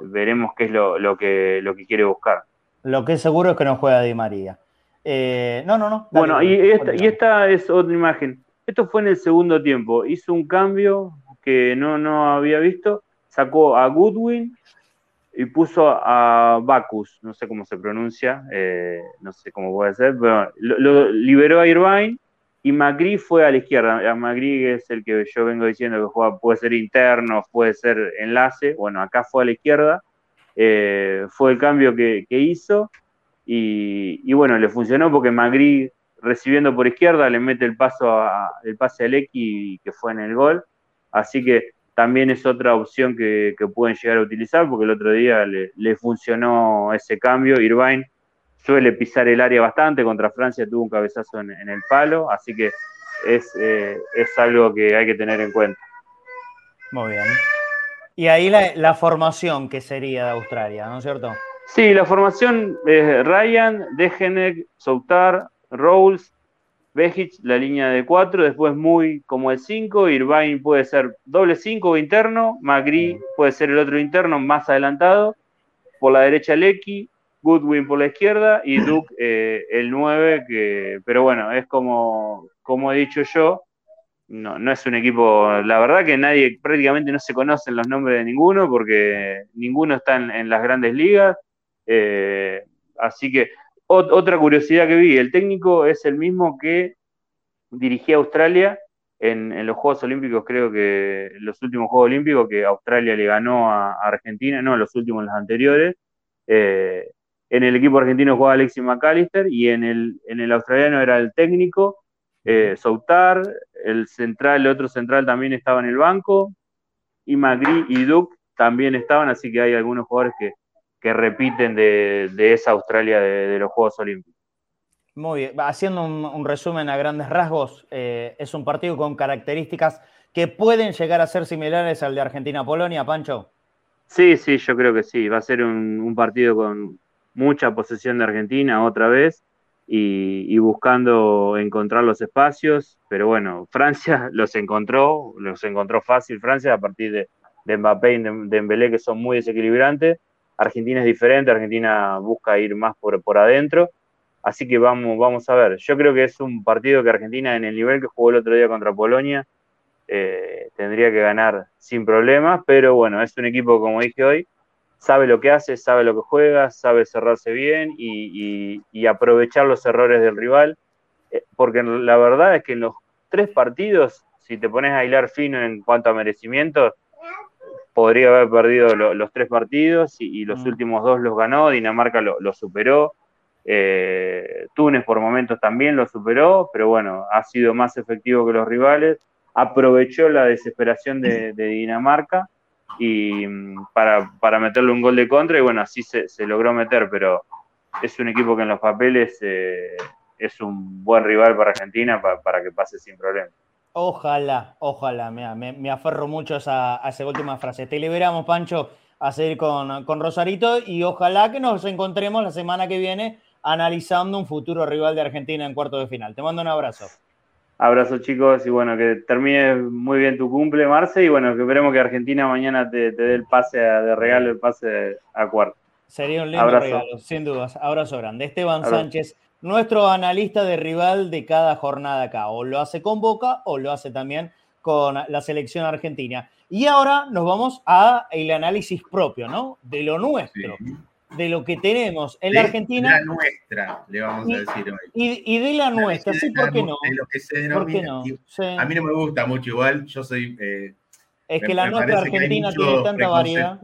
veremos qué es lo, lo, que, lo que quiere buscar. Lo que es seguro es que no juega Di María. Eh, no, no, no. bueno, y, esta, es otra imagen. Esto fue en el segundo tiempo. Hizo un cambio que no, no había visto. Sacó a Goodwin y puso a Bacus, no sé cómo se pronuncia, eh, no sé cómo puede ser, pero lo, liberó a Irvine y Magri fue a la izquierda. A Magri es el que yo vengo diciendo que puede ser interno, puede ser enlace. Bueno, acá fue a la izquierda eh, fue el cambio que, hizo y, bueno, le funcionó porque Magri recibiendo por izquierda le mete el paso a, el pase al X que fue en el gol, así que también es otra opción que, pueden llegar a utilizar porque el otro día le, funcionó ese cambio, Irvine suele pisar el área bastante, contra Francia tuvo un cabezazo en, el palo, así que es, eh, es algo que hay que tener en cuenta. Muy bien. Y ahí la, la formación que sería de Australia, ¿no es cierto? Sí, la formación es Ryan, Degenek, Soutar, Rolls, Bejic, la línea de 4, después muy como el 5, Irvine puede ser doble 5 interno, Magri puede ser el otro interno más adelantado, por la derecha Lecky, Goodwin por la izquierda y Duke eh, el 9, que, pero bueno, es como, como he dicho yo, no, no es un equipo, la verdad que nadie, prácticamente no se conocen los nombres de ninguno porque ninguno está en las grandes ligas eh, así que otra curiosidad que vi, el técnico es el mismo que dirigía Australia en, los Juegos Olímpicos, creo que los últimos Juegos Olímpicos que Australia le ganó a, Argentina, no los últimos, los anteriores. Eh, en el equipo argentino jugaba Alexis McAllister y en el, en el australiano era el técnico, eh, Soutar, el central, el otro central también estaba en el banco, y Magri y Duke también estaban, así que hay algunos jugadores que, que repiten de, esa Australia de, los Juegos Olímpicos. Muy bien, haciendo un, resumen a grandes rasgos, eh, es un partido con características que pueden llegar a ser similares al de Argentina-Polonia, Pancho. Sí, sí, yo creo que sí, va a ser un, partido con mucha posesión de Argentina otra vez y, buscando encontrar los espacios, pero bueno, Francia los encontró, los encontró fácil Francia a partir de, de Mbappé y de Dembélé que son muy desequilibrantes Argentina es diferente, Argentina busca ir más por, por adentro, así que vamos, vamos a ver. Yo creo que es un partido que Argentina en el nivel que jugó el otro día contra Polonia eh, tendría que ganar sin problemas, pero bueno, es un equipo, como dije hoy, sabe lo que hace, sabe lo que juega, sabe cerrarse bien y, aprovechar los errores del rival, eh, porque la verdad es que en los tres partidos, si te pones a hilar fino en cuanto a merecimientos, podría haber perdido los tres partidos y, los mm. últimos dos los ganó, Dinamarca lo, superó, eh, Túnez por momentos también lo superó, pero bueno, ha sido más efectivo que los rivales, aprovechó la desesperación de, Dinamarca y mm, para, meterle un gol de contra y bueno, así se, logró meter, pero es un equipo que en los papeles eh, es un buen rival para Argentina para que pase sin problema. Ojalá, ojalá, me, me aferro mucho a esa, a esa, última frase. Te liberamos, Pancho, a seguir con, con, Rosarito y ojalá que nos encontremos la semana que viene analizando un futuro rival de Argentina en cuarto de final. Te mando un abrazo. Abrazo chicos y bueno, que termine muy bien tu cumple, Marce, y bueno, que esperemos que Argentina mañana te, dé el pase de regalo, el pase a cuarto. Sería un lindo regalo, sin dudas. Abrazo grande. Esteban Sánchez nuestro analista de rival de cada jornada acá. O lo hace con Boca o lo hace también con la selección argentina. Y ahora nos vamos a el análisis propio, ¿no? De lo nuestro. De lo que tenemos en la Argentina. De la nuestra, le vamos a decir hoy. Y, de la nuestra, sí, ¿por qué no? De lo que se denomina. A mí no me gusta mucho igual, yo soy. Eh, es que la nuestra Argentina tiene tanta variedad.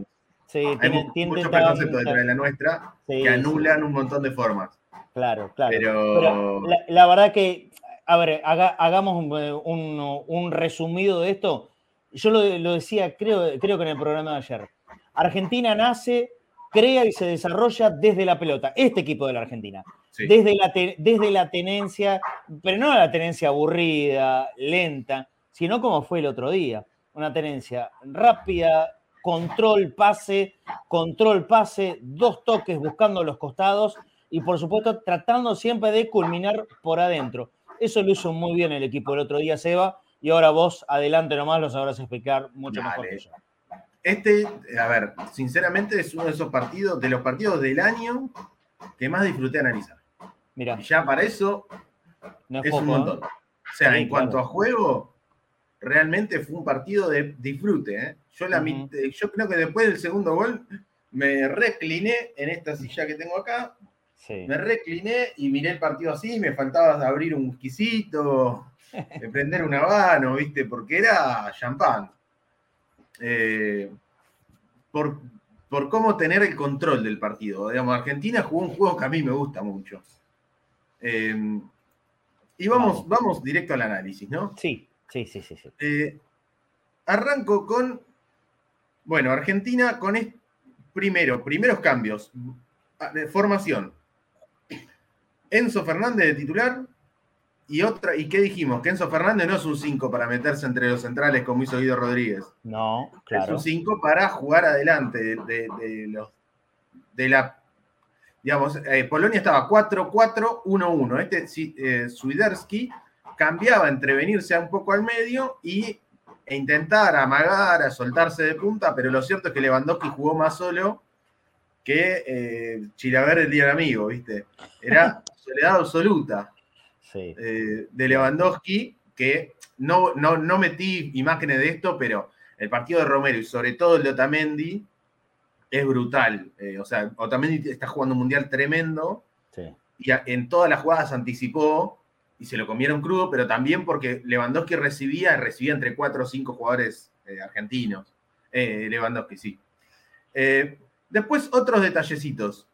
Sí, hay tiene, muchos preconceptos de la nuestra que anulan un montón de formas. Claro, claro. Pero, la, verdad que, a ver, hagamos un, resumido de esto. Yo lo, decía, creo, creo que en el programa de ayer. Argentina nace, crea y se desarrolla desde la pelota. Este equipo de la Argentina. Desde, la desde la tenencia, pero no la tenencia aburrida, lenta, sino como fue el otro día. Una tenencia rápida, control, pase, control, pase, dos toques buscando los costados y por supuesto tratando siempre de culminar por adentro. Eso lo hizo muy bien el equipo el otro día, Seba, y ahora vos adelante nomás lo sabrás explicar mucho mejor que yo. Este, a ver, sinceramente es uno de esos partidos, de los partidos del año que más disfruté analizar. Mira. Ya para eso es, un montón. ¿eh? O sea, en cuanto a juego, realmente fue un partido de disfrute. ¿eh? Yo, la, yo creo que después del segundo gol me recliné en esta silla que tengo acá, me recliné y miré el partido así, me faltaba abrir un whiskycito, prender un habano, ¿viste? Porque era champán. Eh, por, cómo tener el control del partido. Digamos, Argentina jugó un juego que a mí me gusta mucho. Eh, y vamos, vamos directo al análisis, ¿no? Sí, sí, sí, sí. Eh, arranco con, bueno, Argentina con primero, primeros cambios. Ah, formación. Enzo Fernández de titular, y otra, ¿y qué dijimos? Que Enzo Fernández no es un 5 para meterse entre los centrales como hizo Guido Rodríguez. No, Es claro. un 5 para jugar adelante de, de- de los de la digamos, eh, Polonia estaba 4-4-1-1. Este eh, Swiderski cambiaba entre venirse un poco al medio y, e intentar amagar, a soltarse de punta, pero lo cierto es que Lewandowski jugó más solo que eh, Chilaver el día del amigo, ¿viste? Era soledad absoluta Sí. eh, de Lewandowski, que no, no, no metí imágenes de esto, pero el partido de Romero y sobre todo el de Otamendi es brutal. Eh, o sea, Otamendi está jugando un mundial tremendo sí. y a- en todas las jugadas anticipó y se lo comieron crudo, pero también porque Lewandowski recibía, recibía entre cuatro o cinco jugadores eh, argentinos. Eh, Lewandowski, sí. Después, otros detallecitos.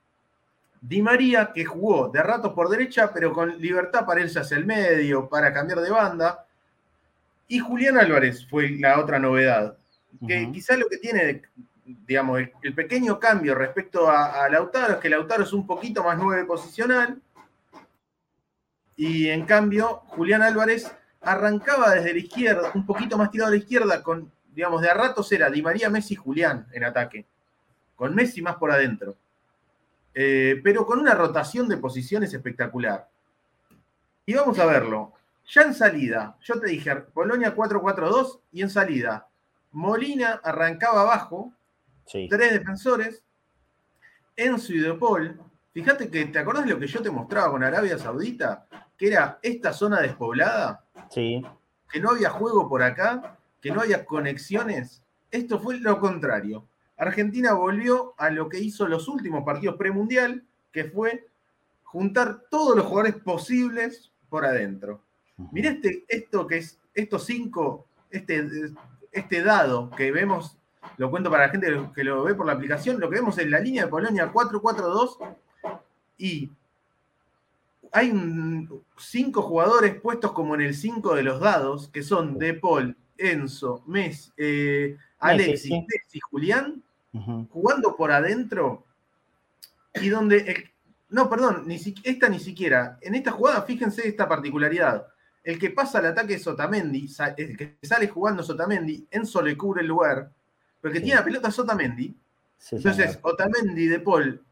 Di María, que jugó de ratos por derecha, pero con libertad para irse hacia el medio, para cambiar de banda. Y Julián Álvarez fue la otra novedad. Que Ujú. quizá lo que tiene, digamos, el, el pequeño cambio respecto a, a Lautaro es que Lautaro es un poquito más nueve posicional. Y en cambio, Julián Álvarez arrancaba desde la izquierda, un poquito más tirado a la izquierda, con, digamos, de a ratos era Di María, Messi, Julián en ataque. Con Messi más por adentro. Eh, pero con una rotación de posiciones espectacular. Y vamos a verlo. Ya en salida, yo te dije, Polonia 4-4-2 y en salida, Molina arrancaba abajo, Sí. tres defensores, Enzo y De Paul. Fíjate que, ¿te acordás lo que yo te mostraba con Arabia Saudita? Que era esta zona despoblada, Sí. que no había juego por acá, que no había conexiones. Esto fue lo contrario. Argentina volvió a lo que hizo los últimos partidos premundial, que fue juntar todos los jugadores posibles por adentro. Mirá este, esto que es, estos cinco, este, este dado que vemos, lo cuento para la gente que lo- ve por la aplicación, lo que vemos es la línea de Polonia 4-4-2 y hay un- cinco jugadores puestos como en el 5 de los dados, que son De Paul, Enzo, Messi, eh, Alexis, sí. Messi, Julián, Jugando por adentro y donde el- no, perdón, ni si- esta ni siquiera. En esta jugada, fíjense esta particularidad. El que pasa al ataque es Otamendi, sa- el que sale jugando es Otamendi, Enzo le cubre el lugar, pero el que Sí. tiene la pelota es Otamendi. Sí, Entonces, señor. Otamendi, De Paul,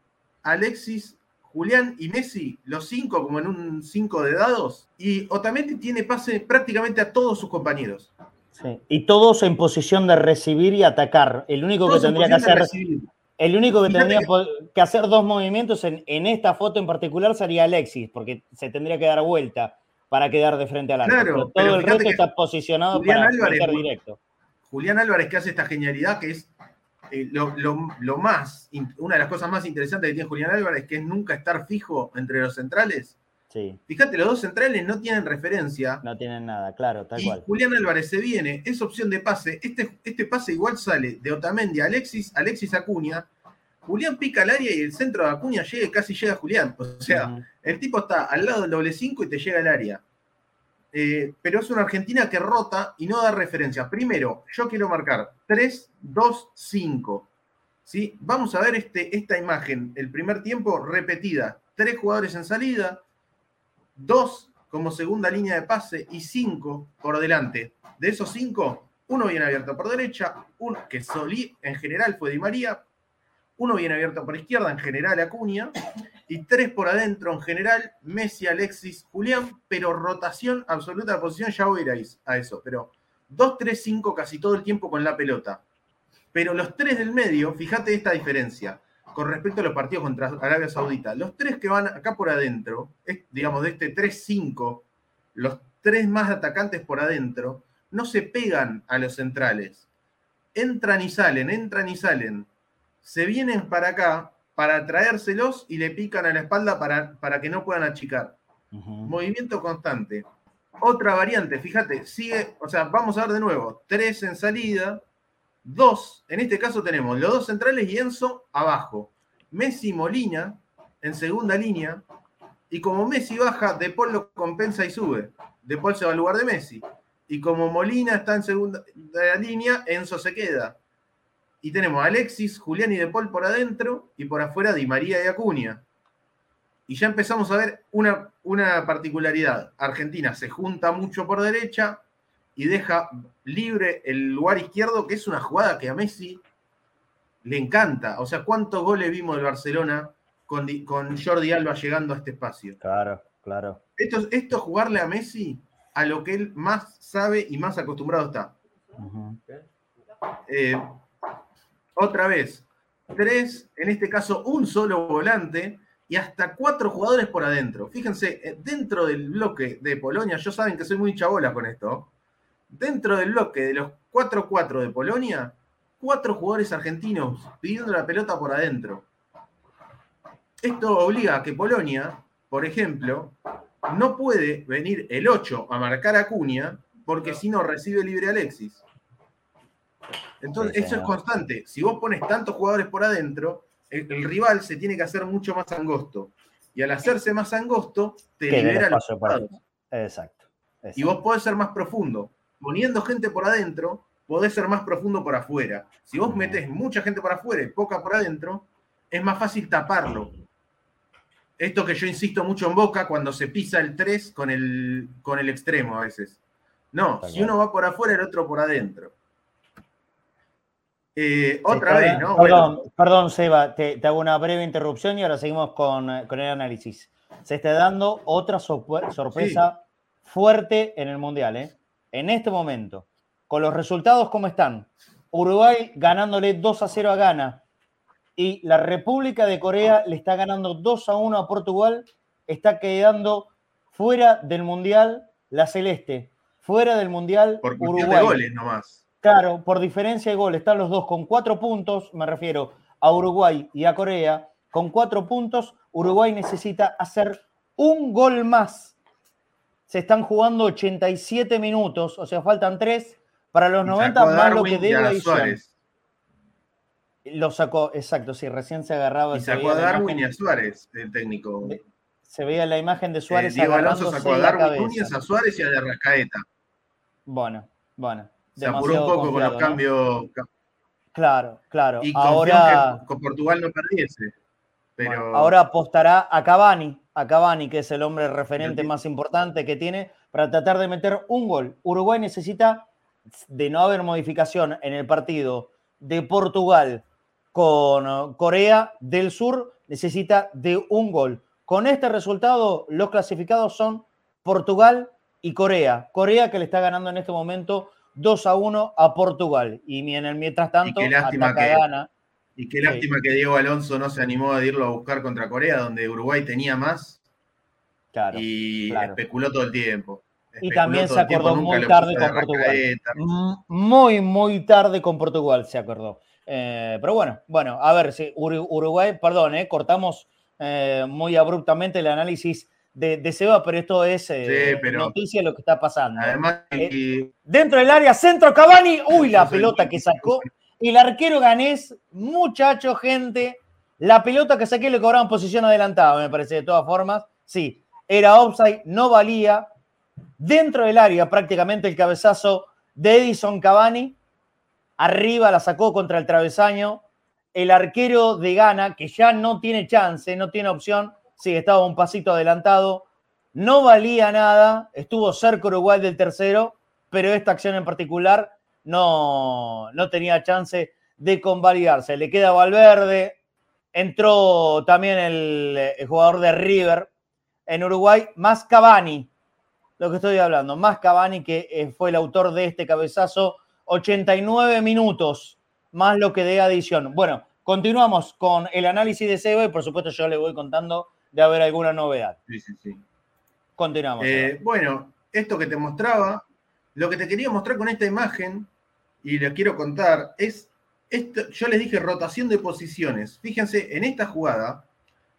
Alexis, Julián y Messi, los cinco como en un cinco de dados, y Otamendi tiene pase prácticamente a todos sus compañeros. Sí. Y todos en posición de recibir y atacar. El único que Todos tendría que hacer, el único que Fíjate tendría que- hacer dos movimientos en, en esta foto en particular sería Alexis, porque se tendría que dar vuelta para quedar de frente al arco. Claro, pero todo pero el resto está posicionado Julián para Álvarez- directo. Julián Álvarez que hace esta genialidad que es eh, lo, lo- lo más, una de las cosas más interesantes que tiene Julián Álvarez, que es nunca estar fijo entre los centrales. Sí, Fíjate, los dos centrales no tienen referencia. no tienen nada, claro, tal y cual. Julián Álvarez se viene, es opción de pase. Este, este pase igual sale de Otamendi a Alexis, Alexis Acuña. Julián pica al área y el centro de Acuña llega casi llega Julián. O sea, el tipo está al lado del doble 5 y te llega al área. Eh, pero es una Argentina que rota y no da referencia. Primero, yo quiero marcar 3, 2, 5. ¿sí? Vamos a ver este, esta imagen, el primer tiempo repetida. Tres jugadores en salida, dos como segunda línea de pase y cinco por delante. De esos cinco, uno bien abierto por derecha, uno que Solí en general fue Di María, uno bien abierto por izquierda, en general Acuña, y tres por adentro, en general Messi, Alexis, Julián, pero rotación absoluta de posición, ya voy a a eso, pero 2, 3, 5 casi todo el tiempo con la pelota. Pero los tres del medio, fíjate esta diferencia con respecto a los partidos contra Arabia Saudita. Los tres que van acá por adentro, es, digamos de este 3-5, los tres más atacantes por adentro, no se pegan a los centrales. Entran y salen, entran y salen. Se vienen para acá para traérselos y le pican a la espalda para, para que no puedan achicar. Movimiento constante. Otra variante, fíjate, sigue, o sea, vamos a ver de nuevo, tres en salida, dos, en este caso tenemos los dos centrales y Enzo abajo. Messi Molina en segunda línea, y como Messi baja, De Paul lo compensa y sube. De Paul se va al lugar de Messi. Y como Molina está en segunda línea, Enzo se queda. Y tenemos a Alexis, Julián y De Paul por adentro, y por afuera Di María y Acuña. y ya empezamos a ver una, una particularidad. Argentina se junta mucho por derecha y deja libre el lugar izquierdo, que es una jugada que a Messi le encanta. O sea, ¿cuántos goles vimos del Barcelona con, Di- con Jordi Alba llegando a este espacio? Claro, claro. Esto, es- esto es jugarle a Messi a lo que él más sabe y más acostumbrado está. Eh, otra vez, tres, en este caso un solo volante y hasta cuatro jugadores por adentro. Fíjense, eh, dentro del bloque de Polonia, yo saben que soy muy chabola con esto, dentro del bloque de los 4-4 de Polonia, cuatro jugadores argentinos pidiendo la pelota por adentro. Esto obliga a que Polonia, por ejemplo, no puede venir el 8 a marcar a Cunha porque si no recibe libre Alexis. Entonces, Sí, eso es constante. Si vos pones tantos jugadores por adentro, el, el rival se tiene que hacer mucho más angosto. Y al hacerse más angosto, te libera los para-. Exacto. Y vos podés ser más profundo. Poniendo gente por adentro, podés ser más profundo por afuera. Si vos Ujú. metés mucha gente por afuera y poca por adentro, es más fácil taparlo. Esto que yo insisto mucho en Boca cuando se pisa el 3 con el, con el extremo a veces. No, si uno va por afuera, el otro por adentro. Eh, otra perdón, vez, ¿no? Perdón, Bueno, perdón, Seba, te, te hago una breve interrupción y ahora seguimos con, con el análisis. Se está dando otra sorpre- sorpresa fuerte en el Mundial, ¿eh? En este momento, con los resultados como están, Uruguay ganándole 2 a 0 a Ghana y la República de Corea le está ganando 2 a 1 a Portugal, está quedando fuera del Mundial la Celeste, fuera del Mundial por Uruguay. de goles nomás. Claro, por diferencia de gol, están los dos con cuatro puntos, me refiero a Uruguay y a Corea, con cuatro puntos, Uruguay necesita hacer un gol más. Se están jugando 87 minutos, o sea, faltan tres para los Y 90 sacó a más lo que y debe a adición. Suárez. Lo sacó, exacto, sí, recién se agarraba. Y sacó a Darwin y a Suárez, el técnico. Se veía la imagen de Eh, Suárez Diego Alonso sacó a Darwin. Núñez, a Suárez y a De Rascaeta. Bueno, bueno. Se apuró un poco con los cambios. Claro, claro. Y Ahora... que con Portugal no perdiese. Pero ahora apostará a Cavani, a Cavani, que es el hombre referente más importante que tiene, para tratar de meter un gol. Uruguay necesita, de no haber modificación en el partido de Portugal con eh, Corea del Sur, necesita de un gol. Con este resultado, los clasificados son Portugal y Corea. Corea que le está ganando en este momento 2 a 1 a Portugal. Y en el mientras tanto, qué lástima ataca que- gana. Y qué sí. lástima que Diego Alonso no se animó a irlo a buscar contra Corea, donde Uruguay tenía más Claro. y claro. especuló todo el tiempo. Y también se acordó muy tarde con Portugal. Rascaeta. M- Muy, muy tarde con Portugal se acordó. Eh, pero bueno, bueno, a ver, si Uru- Uruguay, perdón, eh, cortamos eh, muy abruptamente el análisis de, de Seba, pero esto es Sí, pero- noticia de lo que está pasando. Además, y- Dentro del área, centro Cavani, uy, la pelota el- que sacó. El arquero ganés, muchacho, gente, la pelota que saqué le cobraban posición adelantada, me parece, de todas formas. Sí, era offside, no valía. Dentro del área, prácticamente el cabezazo de Edison Cavani. Arriba la sacó contra el travesaño. El arquero de Ghana, que ya no tiene chance, no tiene opción, sí, estaba un pasito adelantado. No valía nada, estuvo cerca Uruguay del tercero, pero esta acción en particular no, no tenía chance de convalidarse. Le queda Valverde, entró también el, el jugador de River en Uruguay, más Cavani, lo que estoy hablando, más Cavani que eh, fue el autor de este cabezazo, 89 minutos, más lo que de adición. Bueno, continuamos con el análisis de Seba y por supuesto yo le voy contando de haber alguna novedad. sí, sí, sí. Continuamos. Eh, bueno, esto que te mostraba, lo que te quería mostrar con esta imagen, y le quiero contar, es, esto, yo les dije rotación de posiciones. Fíjense, en esta jugada,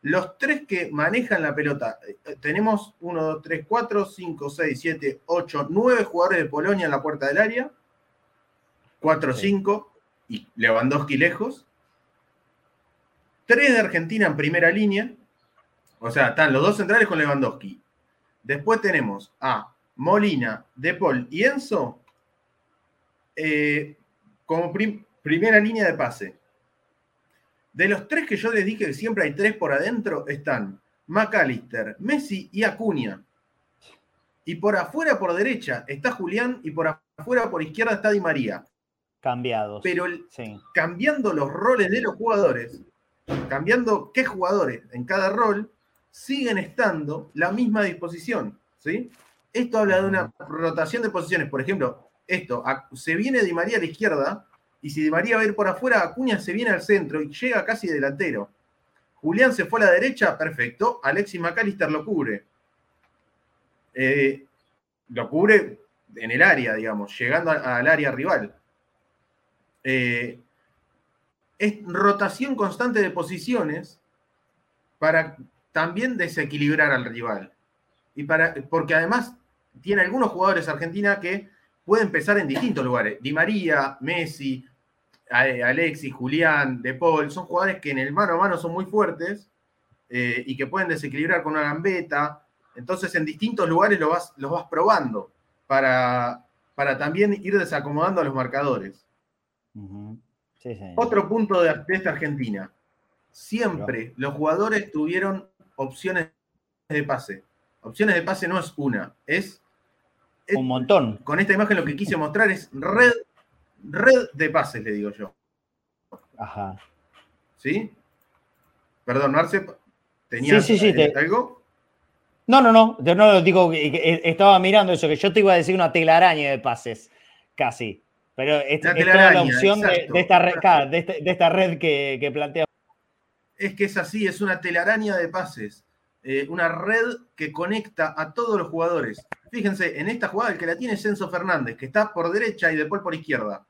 los tres que manejan la pelota, eh, tenemos 1, 2, 3, 4, 5, 6, 7, 8, 9 jugadores de Polonia en la puerta del área, 4, Sí. 5, y Lewandowski lejos, tres de Argentina en primera línea, o sea, están los dos centrales con Lewandowski, Después tenemos a Molina, De Paul y Enzo eh, como prim- primera línea de pase. De los tres que yo les dije que siempre hay tres por adentro, están McAllister, Messi y Acuña. Y por afuera, por derecha, está Julián y por afuera, por izquierda, está Di María. Cambiados. Pero el- Sí. cambiando los roles de los jugadores, cambiando qué jugadores en cada rol, siguen estando la misma disposición. ¿sí? Esto habla de una rotación de posiciones. Por ejemplo, esto, a- se viene Di María a la izquierda, y si Di María va a ir por afuera, Acuña se viene al centro y llega casi delantero. Julián se fue a la derecha, perfecto. Alexis McAllister lo cubre. Eh, lo cubre en el área, digamos, llegando al área rival. Eh, es rotación constante de posiciones para también desequilibrar al rival. Y para, porque además tiene algunos jugadores Argentina que pueden empezar en distintos lugares. Di María, Messi, Alexis, Julián, De Paul, son jugadores que en el mano a mano son muy fuertes eh, y que pueden desequilibrar con una gambeta. Entonces en distintos lugares lo vas, los vas probando para, para también ir desacomodando a los marcadores. Ujú. Sí, sí. Otro punto de, de esta Argentina. Siempre los jugadores tuvieron opciones de pase. Opciones de pase no es una, es- Un montón. con esta imagen lo que quise mostrar es red, red de pases, le digo yo. Ajá. ¿Sí? Perdón, Marce, ¿tenías Sí, sí, sí, eh, te- algo? No, no, no. Yo no lo digo. que- que Estaba mirando eso, que yo te iba a decir una telaraña de pases. Casi. Pero es, Una es toda la opción de, de esta red, de, este- de esta red que, que plantea. Es que es así, es una telaraña de pases. Eh, una red que conecta a todos los jugadores. Fíjense, en esta jugada el que la tiene es Enzo Fernández, que está por derecha y después por izquierda.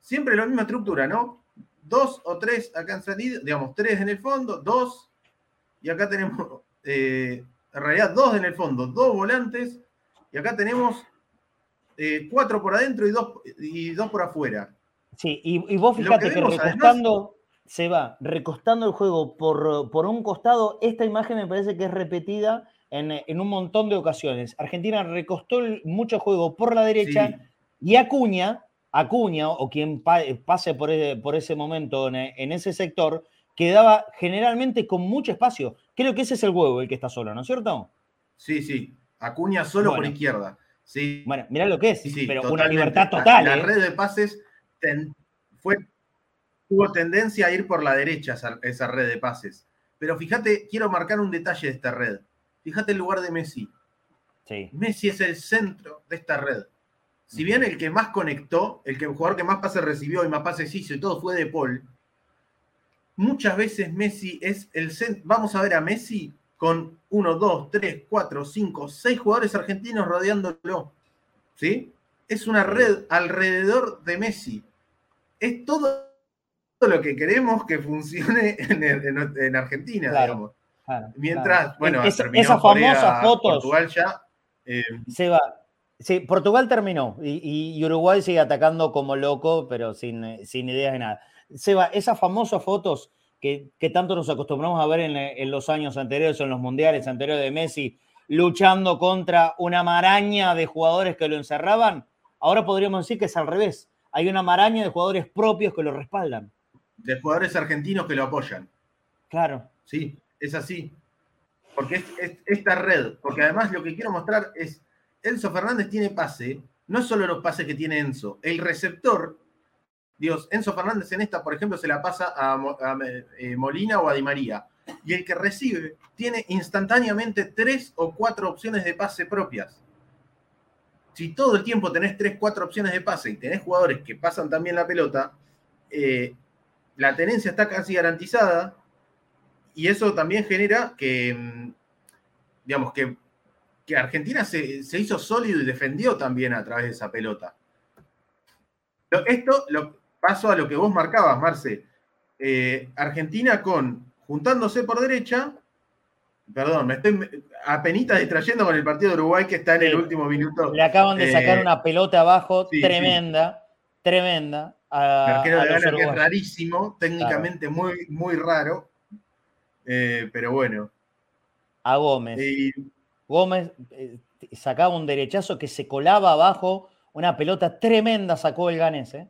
Siempre la misma estructura, ¿no? Dos o tres acá han salido, digamos, tres en el fondo, dos, y acá tenemos, eh, en realidad, dos en el fondo, dos volantes, y acá tenemos eh, cuatro por adentro y dos, y dos por afuera. Sí, y, y vos Lo fíjate que que, vemos, además- recostando, se va, recostando el juego por, por un costado, esta imagen me parece que es repetida en, en un montón de ocasiones. Argentina recostó el- mucho juego por la derecha Sí. y Acuña, Acuña, o quien pa- pase por, por ese momento en, en ese sector, quedaba generalmente con mucho espacio. Creo que ese es el huevo el que está solo, ¿no es cierto? Sí, sí. Acuña solo por izquierda. Sí, Bueno, mirá lo que es, Sí, pero una libertad total. La, ¿eh? red de pases ten- fue, tuvo tendencia a ir por la derecha esa, esa red de pases. Pero fíjate, quiero marcar un detalle de esta red. Fíjate el lugar de Messi. Sí, Messi es el centro de esta red. Si bien el que más conectó, el, que, el jugador que más pases recibió y más pases hizo y todo fue de Paul, muchas veces Messi es el centro. Vamos a ver a Messi con 1, 2, 3, 4, 5, 6 jugadores argentinos rodeándolo. ¿Sí? Es una red alrededor de Messi. Es todo lo que queremos que funcione en, en- en Argentina, Claro, digamos. claro, Mientras, claro. bueno, terminó esas Corea, famosas fotos. Portugal ya. eh, Se va. Sí, Portugal terminó y, y Uruguay sigue atacando como loco, pero sin, eh, sin ideas de nada. Seba, esas famosas fotos que, que tanto nos acostumbramos a ver en, en los años anteriores, en los mundiales anteriores de Messi, luchando contra una maraña de jugadores que lo encerraban, ahora podríamos decir que es al revés. Hay una maraña de jugadores propios que lo respaldan. De jugadores argentinos que lo apoyan. Claro. Sí, es así. Porque es, es- esta red, porque además lo que quiero mostrar es, Enzo Fernández tiene pase, no solo los pases que tiene Enzo, el receptor, Dios, Enzo Fernández en esta, por ejemplo, se la pasa a, eh, Molina o a Di María, y el que recibe tiene instantáneamente tres o cuatro opciones de pase propias. Si todo el tiempo tenés tres, cuatro opciones de pase y tenés jugadores que pasan también la pelota, eh, la tenencia está casi garantizada y eso también genera que, mm, digamos, que, que Argentina se, se hizo sólido y defendió también a través de esa pelota. Lo- Esto lo paso a lo que vos marcabas, Marce. Eh, Argentina con, juntándose por derecha, perdón, me estoy apenita distrayendo con el partido de Uruguay que está en el último minuto. Le acaban de sacar Eh, una pelota abajo sí, sí. Tremenda. A, arquero de los Ghana, que es rarísimo, técnicamente muy, muy raro. Eh, pero bueno. a Gómez. Y Gómez eh, sacaba un derechazo que se colaba abajo, una pelota tremenda sacó el ganés, ¿eh?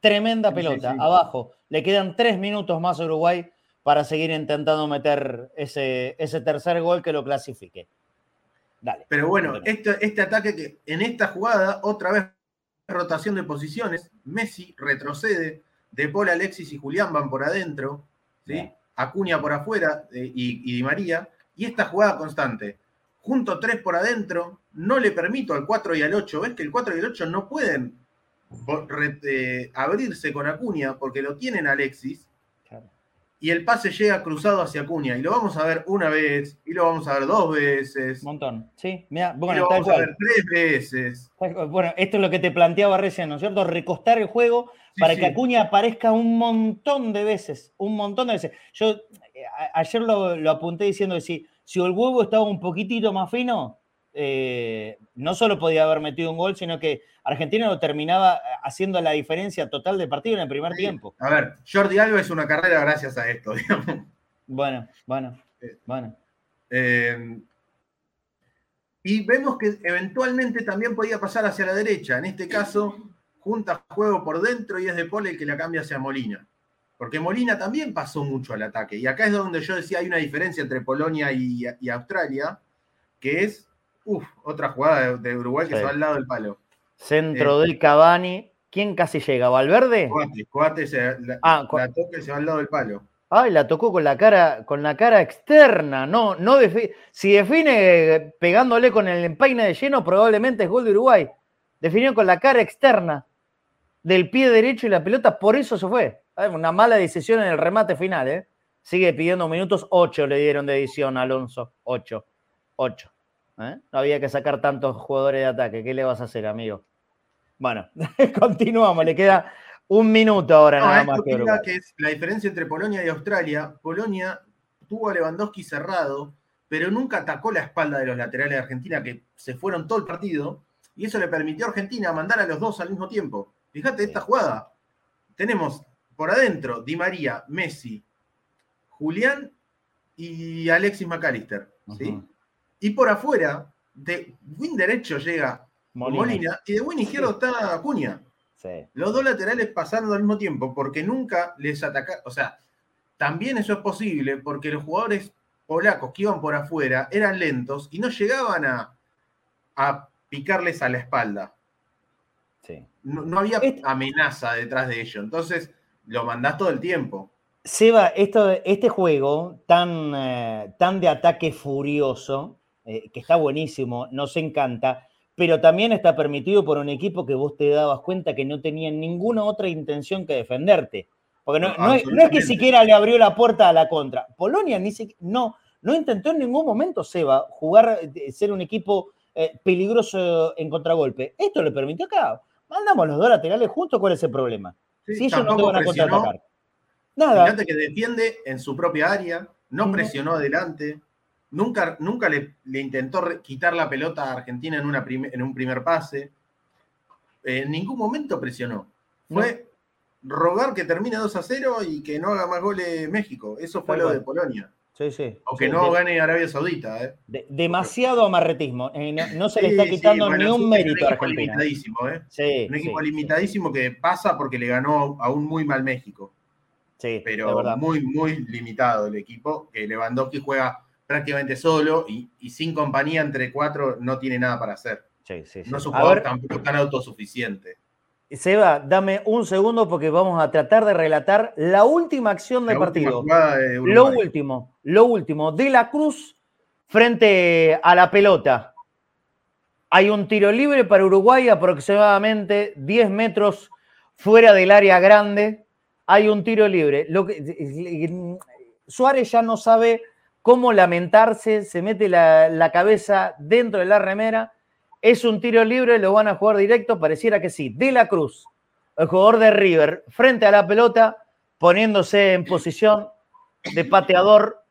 Tremenda pelota, sí, sí. abajo. Le quedan tres minutos más a Uruguay para seguir intentando meter ese, ese tercer gol que lo clasifique. Dale. Pero bueno, este, este ataque que en esta jugada, otra vez rotación de posiciones, Messi retrocede, De Paul, Alexis y Julián van por adentro, ¿sí? Acuña por afuera eh, y, y Di María, y esta jugada constante, junto tres por adentro, no le permito al 4 y al 8, ves que el 4 y el 8 no pueden eh, abrirse con Acuña porque lo tienen Alexis. Y el pase llega cruzado hacia Acuña, y lo vamos a ver una vez, y lo vamos a ver dos veces, Un montón. Sí, mira, y lo vamos a ver tres veces. Bueno, esto es lo que te planteaba recién, ¿no es cierto? Recostar el juego Sí, para sí. que Acuña aparezca un montón de veces, un montón de veces. Yo eh, ayer lo, lo apunté diciendo que si, si el huevo estaba un poquitito más fino, eh, no solo podía haber metido un gol, sino que Argentina lo terminaba eh, haciendo la diferencia total del partido en el primer Sí. tiempo. A ver, Jordi Alba es una carrera gracias a esto, digamos. Bueno, bueno, Eh, bueno. Eh, y vemos que eventualmente también podía pasar hacia la derecha. En este caso, junta juego por dentro y es De Paul el que la cambia hacia Molina. Porque Molina también pasó mucho al ataque. Y acá es donde yo decía hay una diferencia entre Polonia y, y Australia, que es, uff, otra jugada de, de Uruguay que se va al lado del palo. Centro Eh. del Cavani. ¿Quién casi llega? ¿Valverde? Coate, Coate se, la, Ah, Cu- la toca y se va al lado del palo. Ay, la tocó con la cara, con la cara externa. No, no defi- si define eh, pegándole con el empeine de lleno, probablemente es gol de Uruguay. Definió con la cara externa del pie derecho y la pelota, por eso se fue. Ay, Una mala decisión en el remate final, ¿eh? Sigue pidiendo minutos, ocho le dieron de edición a Alonso. Ocho. Ocho. ¿Eh? No había que sacar tantos jugadores de ataque. ¿Qué le vas a hacer, amigo? Bueno, continuamos. Le queda un minuto ahora No, nada más que queda Uruguay. que es la diferencia entre Polonia y Australia. Polonia tuvo a Lewandowski cerrado, pero nunca atacó la espalda de los laterales de Argentina, que se fueron todo el partido, y eso le permitió a Argentina mandar a los dos al mismo tiempo. Fíjate esta jugada. Tenemos por adentro Di María, Messi, Julián y Alexis McAllister. ¿sí? Y por afuera, de win derecho llega Molina. Molina, y de win izquierdo está Acuña. Sí. Los dos laterales pasaron al mismo tiempo porque nunca les atacaron. O sea, también eso es posible porque los jugadores polacos que iban por afuera eran lentos y no llegaban a, a picarles a la espalda. sí. No, no había amenaza detrás de ello. Entonces lo mandás todo el tiempo. Seba, esto, este juego tan, eh, tan de ataque furioso, eh, que está buenísimo, nos encanta, pero también está permitido por un equipo que vos te dabas cuenta que no tenía ninguna otra intención que defenderte. Porque no, No, no es, no es que siquiera le abrió la puerta a la contra. Polonia ni si- no, no intentó en ningún momento, Seba, jugar, eh, ser un equipo eh, peligroso en contragolpe. Esto le permitió acá. Mandamos los dos laterales juntos, ¿cuál es el problema? Sí, si ellos no te van a contraatacar. Nada. Fíjate que defiende en su propia área, no presionó adelante, nunca, nunca le, le intentó quitar la pelota a Argentina en, una en un primer pase. Eh, en ningún momento presionó. Fue rogar que termine 2 a 0 y que no haga más goles México. Eso fue Tal lo cual. de Polonia. Sí, sí. O que Sí, no de- gane Arabia Saudita. ¿eh? de- demasiado amarretismo. Eh, no, no se le está quitando bueno, ni un mérito a Argentina. limitadísimo, ¿eh? Sí, Un equipo limitadísimo que pasa porque le ganó a un muy mal México. sí, pero muy, muy limitado el equipo, que Lewandowski juega prácticamente solo y, y sin compañía entre cuatro no tiene nada para hacer. Sí, sí, sí. No es un jugador tampoco tan autosuficiente. Seba, dame un segundo porque vamos a tratar de relatar la última acción del partido. de. Lo último, lo último. De la Cruz frente a la pelota. Hay un tiro libre para Uruguay aproximadamente 10 metros fuera del área grande. Hay un tiro libre. Lo que, Suárez ya no sabe cómo lamentarse, se mete la, cabeza dentro de la remera. Es un tiro libre, lo van a jugar directo, pareciera que sí. De la Cruz, el jugador de River, frente a la pelota, poniéndose en posición de pateador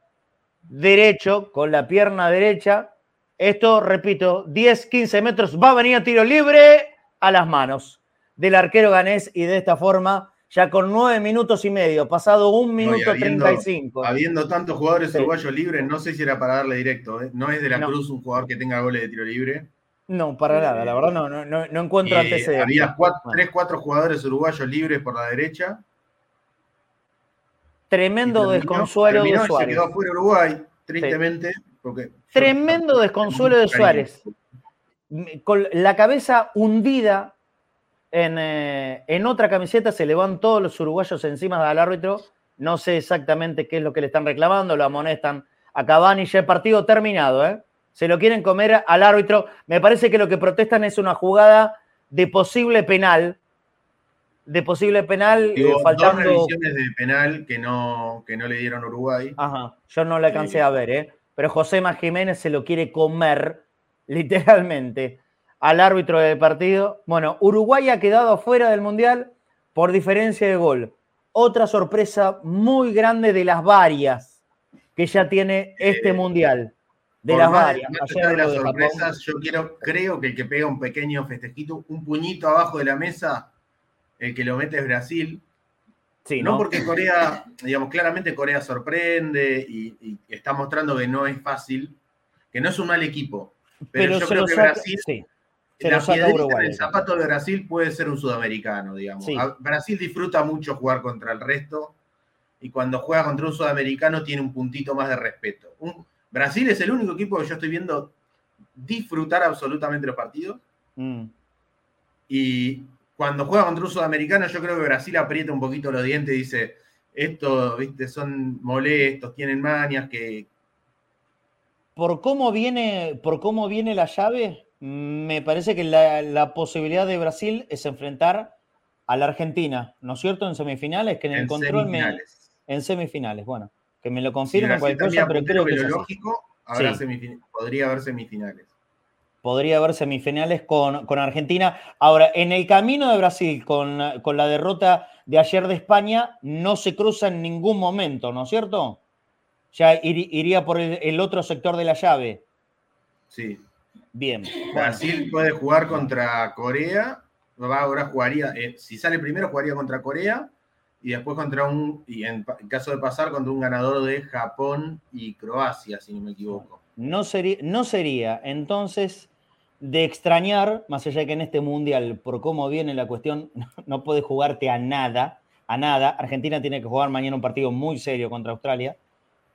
derecho, con la pierna derecha. Esto, repito, 10, 15 metros, va a venir a tiro libre a las manos del arquero ganés y de esta forma, ya con nueve minutos y medio, pasado un No, y minuto habiendo- 35. Habiendo tantos jugadores Sí. uruguayos libres, no sé si era para darle directo. ¿eh? No es de la No. Cruz un jugador que tenga goles de tiro libre. No, para nada, la verdad no, no, no, encuentro Y antecedentes. había cuatro, tres, cuatro jugadores uruguayos libres por la derecha. Tremendo terminó- desconsuelo terminó de Suárez. Se quedó fuera Uruguay, tristemente. Porque Tremendo desconsuelo de. Suárez. Con la cabeza hundida en, eh, en otra camiseta, se le van todos los uruguayos encima del árbitro. No sé exactamente qué es lo que le están reclamando, lo amonestan a Cavani, ya el partido terminado, ¿eh? Se lo quieren comer al árbitro. Me parece que lo que protestan es una jugada de posible penal. De posible penal, Digo, eh, dos faltando. revisiones de penal que no, que no le dieron a Uruguay. Ajá, yo no le alcancé a ver, ¿eh? Pero José Jiménez se lo quiere comer, literalmente, al árbitro del partido. Bueno, Uruguay ha quedado fuera del Mundial por diferencia de gol. Otra sorpresa muy grande de las varias que ya tiene este Eh, Mundial. De las más- varias. allá de las de sorpresas, yo quiero, creo que el que pega un pequeño festejito, un puñito abajo de la mesa, el que lo mete es Brasil. Sí, no ¿no? porque Corea, digamos, claramente Corea sorprende y, y está mostrando que no es fácil, que no es un mal equipo. Pero, yo creo que saca- Brasil, sí, se la piedrita zapato de Brasil puede ser un sudamericano, digamos. Sí. Brasil disfruta mucho jugar contra el resto y cuando juega contra un sudamericano tiene un puntito más de respeto. Un- Brasil es el único equipo que yo estoy viendo disfrutar absolutamente los partidos Mm. y cuando juega contra un sudamericano yo creo que Brasil aprieta un poquito los dientes y dice, estos, viste, son molestos, tienen mañas que... por cómo viene, por cómo viene la llave, me parece que la, la posibilidad de Brasil es enfrentar a la Argentina, ¿no es cierto? En semifinales, que en el En control me- semifinales. en semifinales, bueno, que me lo confirmen cualquier cosa, pero creo que es lógico, habrá Sí. podría haber semifinales. Podría haber semifinales con, con Argentina. Ahora, en el camino de Brasil, con, con la derrota de ayer de España, no se cruza en ningún momento, ¿no es cierto? Ya iría por el, el otro sector de la llave. Sí. Bien. Brasil puede jugar contra Corea. Va, ahora jugaría, eh, si sale primero, jugaría contra Corea y después contra un, y en, caso de pasar, contra un ganador de Japón y Croacia, si no me equivoco. No sería, no sería entonces de extrañar, más allá de que en este mundial, por cómo viene la cuestión, no puede jugarte a nada, a nada. Argentina tiene que jugar mañana un partido muy serio contra Australia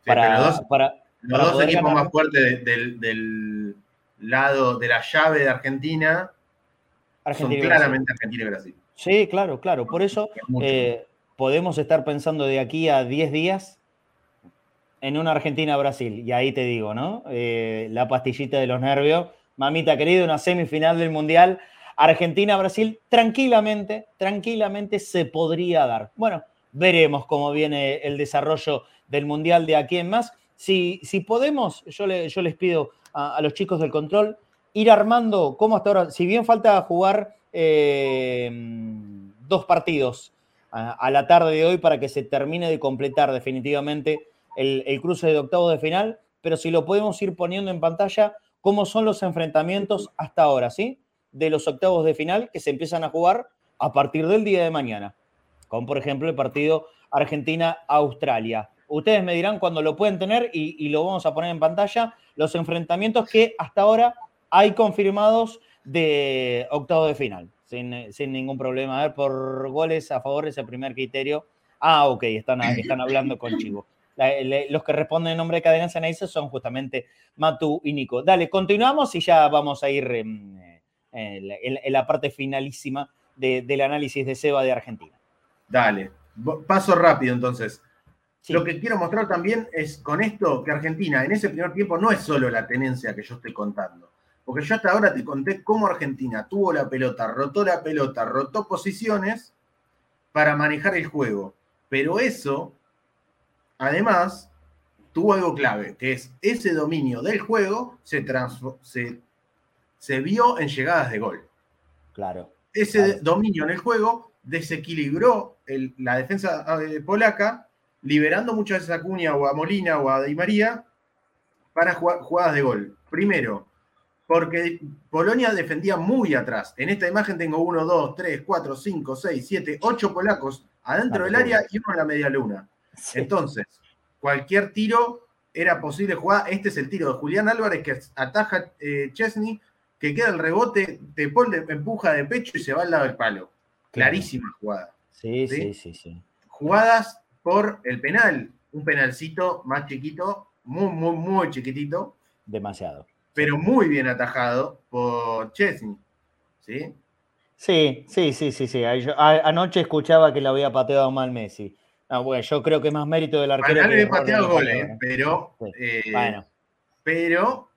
Sí, para, pero los dos, para- los para dos poder equipos ganar. más fuertes de- del, del lado de la llave de Argentina Argentina son claramente Argentina y Brasil. Sí, claro, claro. Por eso eh, podemos estar pensando de aquí a 10 días en una Argentina-Brasil. Y ahí te digo, ¿no? Eh, la pastillita de los nervios. Mamita querida, una semifinal del Mundial. Argentina-Brasil, tranquilamente, tranquilamente se podría dar. Bueno, veremos cómo viene el desarrollo del Mundial de aquí en más. Si, podemos, yo, le- yo les pido a, los chicos del control ir armando, como hasta ahora, si bien falta jugar eh, dos partidos a, la tarde de hoy para que se termine de completar definitivamente el, el cruce de octavos de final, pero si lo podemos ir poniendo en pantalla, cómo son los enfrentamientos hasta ahora, ¿sí? De los octavos de final que se empiezan a jugar a partir del día de mañana, con por ejemplo el partido Argentina-Australia. Ustedes me dirán cuándo lo pueden tener y, y lo vamos a poner en pantalla, los enfrentamientos que hasta ahora hay confirmados de octavo de final, sin, sin ningún problema. A ver, por goles a favor ese primer criterio. Ah, ok, están, están hablando con Chivo. La- los que responden en nombre de Cadena Ceneice son justamente Matu y Nico. Dale, continuamos y ya vamos a ir em, eh, en, la- en la- en la parte finalísima de- del análisis de Seba de Argentina. Dale. Paso rápido entonces. Sí. Lo que quiero mostrar también es con esto que Argentina en ese primer tiempo no es solo la tenencia que yo estoy contando. Porque yo hasta ahora te conté cómo Argentina tuvo la pelota, rotó la pelota, rotó posiciones para manejar el juego. Pero eso, además, tuvo algo clave, que es ese dominio del juego se, se, se vio en llegadas de gol Claro. ese Claro. dominio en el juego desequilibró el- la defensa eh, polaca, liberando muchas veces a Cunha o a Molina o a Di María para jugadas de gol. Primero, porque Polonia defendía muy atrás. En esta imagen tengo 1, 2, 3, 4, 5, 6, 7, 8 polacos adentro Ah, del área y uno en la media luna. Entonces, cualquier tiro era posible jugar. Este es el tiro de Julián Álvarez que ataja eh, Chesney, que queda el rebote, te pone, empuja de pecho y se va al lado del palo. Clarísima jugada. Sí, ¿Sí? sí, sí, sí. Jugadas por el penal. Un penalcito más chiquito, muy, muy, muy chiquitito, Demasiado. pero muy bien atajado por Chesney. ¿Sí? Sí, sí, sí, sí, sí. Ahí yo- a- anoche escuchaba que lo había pateado mal Messi. Ah, bueno, yo creo que es más mérito del arquero. Que le pateado del gol, jugador, ¿eh? pero. Sí. eh, Bueno, Pero.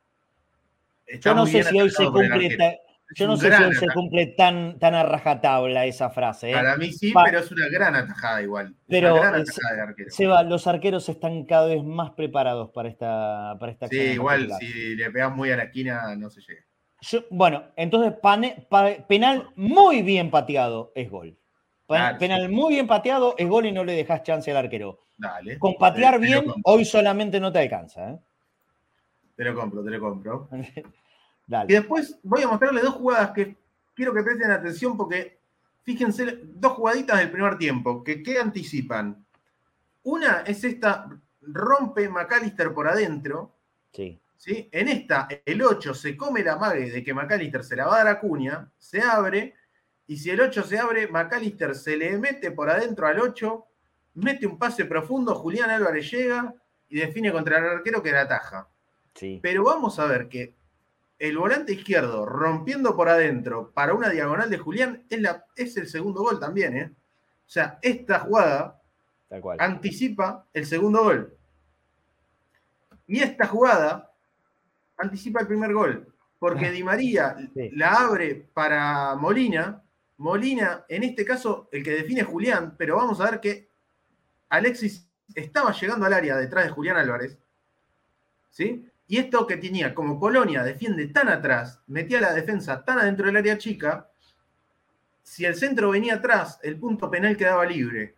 yo no sé si hoy se cumple, yo no sé si hoy se cumple tan, tan a rajatabla esa frase. ¿eh? Para mí sí, Pa- pero es una gran atajada igual. Es Pero una gran atajada de arquero. Seba, los arqueros están cada vez más preparados para esta, para esta Sí, igual si le pegas muy a la esquina no se llega. Yo- bueno, entonces pane- pa- penal muy bien pateado es gol. Penal muy bien pateado es gol y no le dejas chance al arquero. Dale. Con patear Te- bien, hoy solamente no te alcanza. ¿eh? Te lo compro, te lo compro. Y después voy a mostrarle dos jugadas que quiero que presten atención porque fíjense, dos jugaditas del primer tiempo que ¿qué anticipan. Una es esta, rompe McAllister por adentro, Sí. ¿sí? En esta, el 8 se come la mague de que McAllister se la va a dar a Cuña, se abre, y si el 8 se abre, McAllister se le mete por adentro al 8, mete un pase profundo, Julián Álvarez llega y define contra el arquero que la ataja. Sí. Pero vamos a ver que el volante izquierdo rompiendo por adentro para una diagonal de Julián es, la, es el segundo gol también, ¿eh? O sea, esta jugada Tal cual. anticipa el segundo gol. Y esta jugada anticipa el primer gol. Porque Di María Sí. la abre para Molina. Molina, en este caso, el que define es Julián, pero vamos a ver que Alexis estaba llegando al área detrás de Julián Álvarez. ¿Sí? Y esto que tenía, como Polonia defiende tan atrás, metía la defensa tan adentro del área chica, si el centro venía atrás, el punto penal quedaba libre.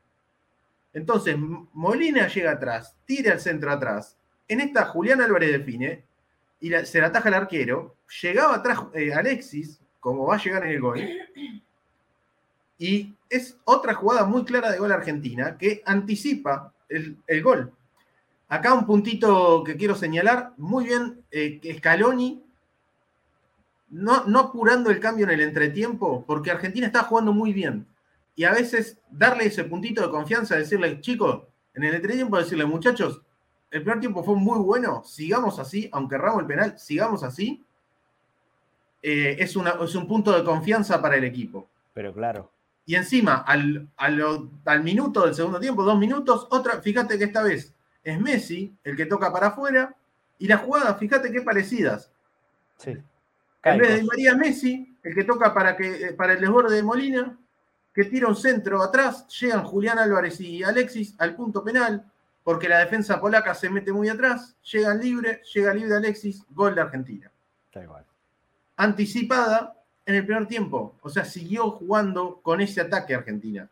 Entonces, Molina llega atrás, tira el centro atrás. En esta, Julián Álvarez define y la- se la ataja el arquero. Llegaba atrás eh, Alexis, como va a llegar en el gol. Y es otra jugada muy clara de gol argentina que anticipa el, el gol. Acá un puntito que quiero señalar, muy bien, eh, Scaloni, no, no apurando el cambio en el entretiempo, porque Argentina está jugando muy bien. Y a veces darle ese puntito de confianza, decirle, chicos, en el entretiempo decirle, muchachos, el primer tiempo fue muy bueno, sigamos así, aunque erramos el penal, sigamos así, eh, es, una, es un punto de confianza para el equipo. Pero claro. Y encima, al, a lo- al minuto del segundo tiempo, dos minutos, otra, fíjate que esta vez es Messi el que toca para afuera, y las jugadas, fíjate qué parecidas. Sí. En vez de María Messi, el que toca para, que, eh, para el desborde de Molina, que tira un centro atrás, llegan Julián Álvarez y Alexis al punto penal, porque la defensa polaca se mete muy atrás, llegan libre, llega libre Alexis, gol de Argentina. Tal cual. Anticipada en el primer tiempo, o sea, siguió jugando con ese ataque Argentina.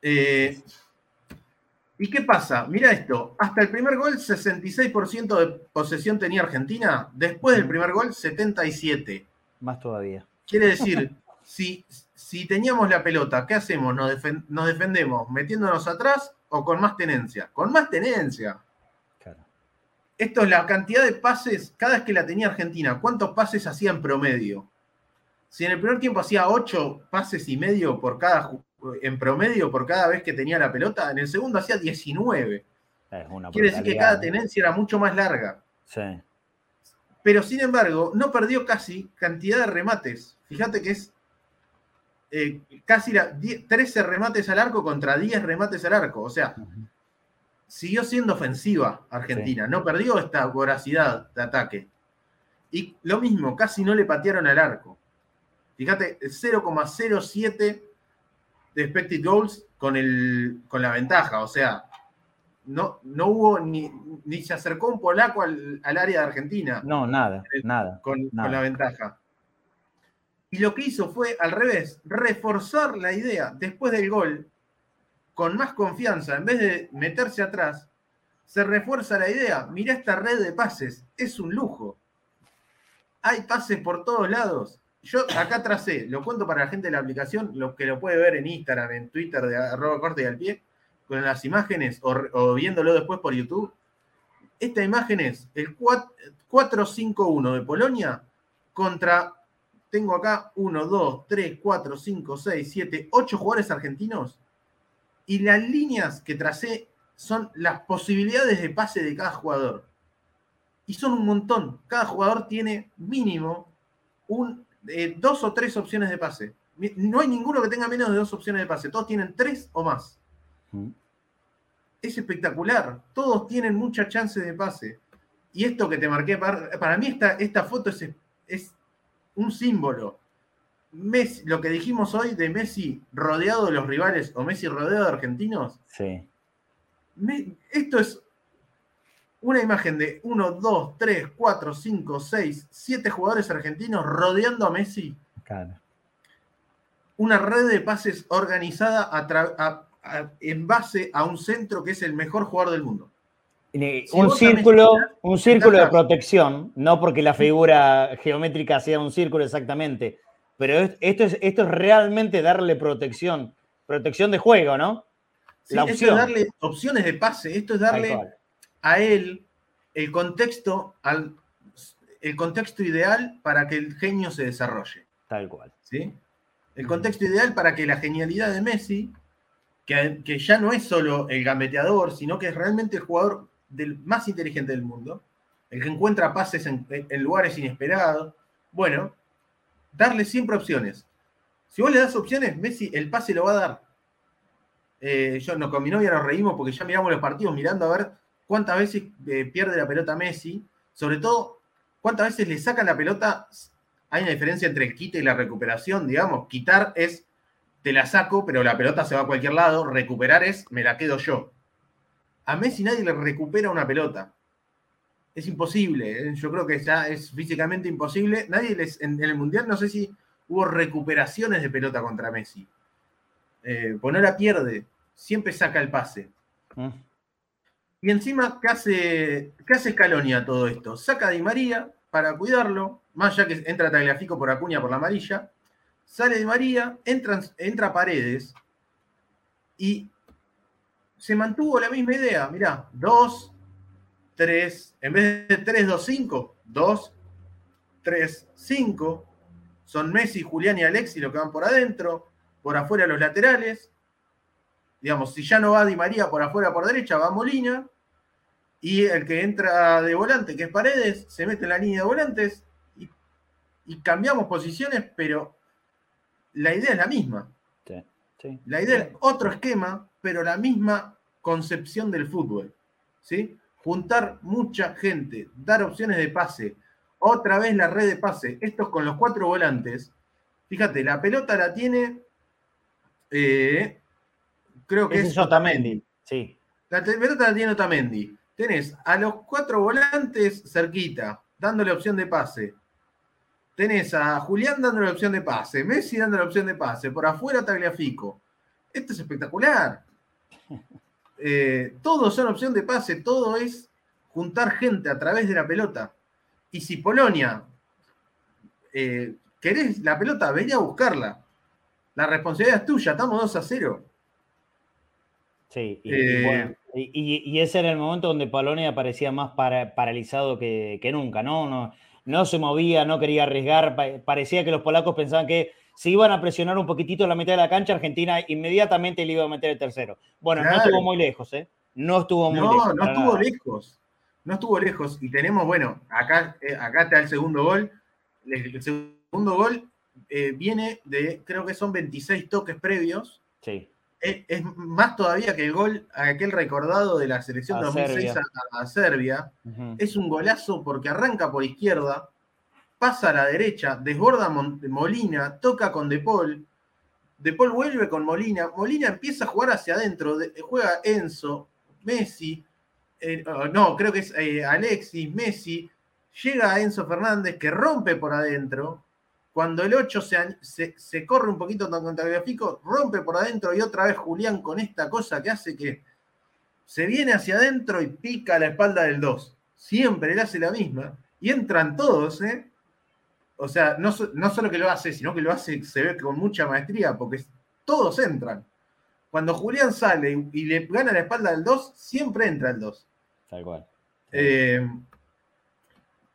Eh, ¿Y qué pasa? Mira esto, hasta el primer gol 66% de posesión tenía Argentina, después del primer gol 77%. Más todavía. Quiere decir, si, si teníamos la pelota, ¿qué hacemos? ¿Nos, defen- nos defendemos metiéndonos atrás o con más tenencia? Con más tenencia. Claro. Esto es la cantidad de pases, cada vez que la tenía Argentina, ¿cuántos pases hacía en promedio? Si en el primer tiempo hacía 8 pases y medio por cada, ju- en promedio por cada vez que tenía la pelota, en el segundo hacía 19. Es una Quiere decir que cada tenencia era mucho más larga. Sí. pero sin embargo, no perdió casi cantidad de remates. Fíjate que es eh, casi la, 10 13 remates al arco contra 10 remates al arco. O sea, siguió siendo ofensiva Argentina, no perdió esta voracidad de ataque. Y lo mismo, casi no le patearon al arco. Fíjate, 0,07 de expected goals con, el, con la ventaja. O sea, no, no hubo ni, ni se acercó un polaco al, al área de Argentina No, nada, nada. con, Nada. con la ventaja. Y lo que hizo fue, al revés, reforzar la idea después del gol, con más confianza, en vez de meterse atrás, se refuerza la idea. Mirá esta red de pases, es un lujo. Hay pases por todos lados. Yo acá tracé, lo cuento para la gente de la aplicación, lo que lo puede ver en Instagram, en Twitter de arroba corte y al pie, con las imágenes o, o viéndolo después por YouTube. Esta imagen es el 4-5-1 de Polonia contra, tengo acá 1, 2, 3, 4, 5, 6, 7, 8 jugadores argentinos. Y las líneas que tracé son las posibilidades de pase de cada jugador. Y son un montón. Cada jugador tiene mínimo un, eh, dos o tres opciones de pase. No hay ninguno que tenga menos de dos opciones de pase. Todos tienen tres o más. Mm. Es espectacular. Todos tienen muchas chances de pase. Y esto que te marqué, para, para mí esta, esta foto es, es un símbolo. Messi, lo que dijimos hoy de Messi rodeado de los rivales o Messi rodeado de argentinos, Sí. me- esto es una imagen de 1, 2, 3, 4, 5, 6, 7 jugadores argentinos rodeando a Messi. Claro. Una red de pases organizada a tra- a- a- en base a un centro que es el mejor jugador del mundo. Si un círculo, un círculo de protección, no porque la figura geométrica sea un círculo exactamente, pero es- esto es, esto es realmente darle protección, protección de juego, ¿no? Sí, La esto es darle opciones de pase, esto es darle. A él el contexto, al, el contexto ideal para que el genio se desarrolle. Tal cual. ¿sí? El contexto ideal para que la genialidad de Messi, que, que ya no es solo el gambeteador, sino que es realmente el jugador del, más inteligente del mundo, el que encuentra pases en, en lugares inesperados, bueno, darle siempre opciones. Si vos le das opciones, Messi el pase lo va a dar. Eh, yo no, con mi novia nos reímos porque ya miramos los partidos mirando a ver cuántas veces eh, pierde la pelota Messi, sobre todo cuántas veces le sacan la pelota. Hay una diferencia entre el quite y la recuperación, digamos. Quitar es te la saco, pero la pelota se va a cualquier lado. Recuperar es me la quedo yo. A Messi nadie le recupera una pelota. Es imposible. ¿eh? Yo creo que ya es físicamente imposible. Nadie les, en, el Mundial no sé si hubo recuperaciones de pelota contra Messi. Eh, pues pierde. Siempre saca el pase. Mm. Y encima, ¿qué hace, qué hace Scaloni a todo esto? Saca a Di María para cuidarlo, más ya que entra Tagliafico por Acuña por la amarilla, sale Di María, entra, entra Paredes y se mantuvo la misma idea. Mirá, 2, 3, en vez de 3, 2, 5, 2, 3, 5. Son Messi, Julián y Alexi los que van por adentro, por afuera los laterales. Digamos, si ya no va Di María por afuera por derecha, va Molina. Y el que entra de volante, que es Paredes, se mete en la línea de volantes y, y cambiamos posiciones, pero la idea es la misma. Sí, sí. La idea es otro esquema, pero la misma concepción del fútbol. ¿sí? Juntar mucha gente, dar opciones de pase, otra vez la red de pase, estos con los cuatro volantes. Fíjate, la pelota la tiene, eh, creo que es es Otamendi. Sí. la pelota la tiene Otamendi. Tenés a los cuatro volantes cerquita, dándole opción de pase. Tenés a Julián dándole opción de pase, Messi dándole opción de pase, por afuera Tagliafico. Esto es espectacular. Eh, todo son opción de pase, todo es juntar gente a través de la pelota. Y si Polonia eh, querés la pelota, vení a buscarla. La responsabilidad es tuya, estamos 2 a 0. Sí, y, y Eh, bueno, y- ese era el momento donde Polonia parecía más para- paralizado que, que nunca, ¿no? ¿no? No se movía, no quería arriesgar, pa- parecía que los polacos pensaban que si iban a presionar un poquitito la mitad de la cancha, Argentina inmediatamente le iba a meter el tercero. Bueno, no estuvo muy lejos, ¿eh? No estuvo muy No, lejos. no para estuvo nada. lejos. No estuvo lejos. Y tenemos, bueno, acá, eh, acá está el segundo gol. El, el segundo gol eh, viene de, creo que son 26 toques previos. Sí, Es, es más todavía que el gol, aquel recordado de la selección A 2006 Serbia. a, a Serbia. Es un golazo porque arranca por izquierda, pasa a la derecha, desborda Mon- Molina, toca con De Paul. De Paul vuelve con Molina. Molina empieza a jugar hacia adentro. de- juega Enzo, Messi. eh, oh, no, creo que es eh, Alexis, Messi. Llega a Enzo Fernández que rompe por adentro. Cuando el 8 se, se- se corre un poquito con Tagliafico, rompe por adentro y otra vez Julián con esta cosa que hace que se viene hacia adentro y pica la espalda del 2. Siempre él hace la misma. Y entran todos, ¿eh? O sea, no, no solo que lo hace, sino que lo hace, se ve con mucha maestría, porque todos entran. Cuando Julián sale y, y le gana la espalda del 2, siempre entra el 2. tal cual. Eh,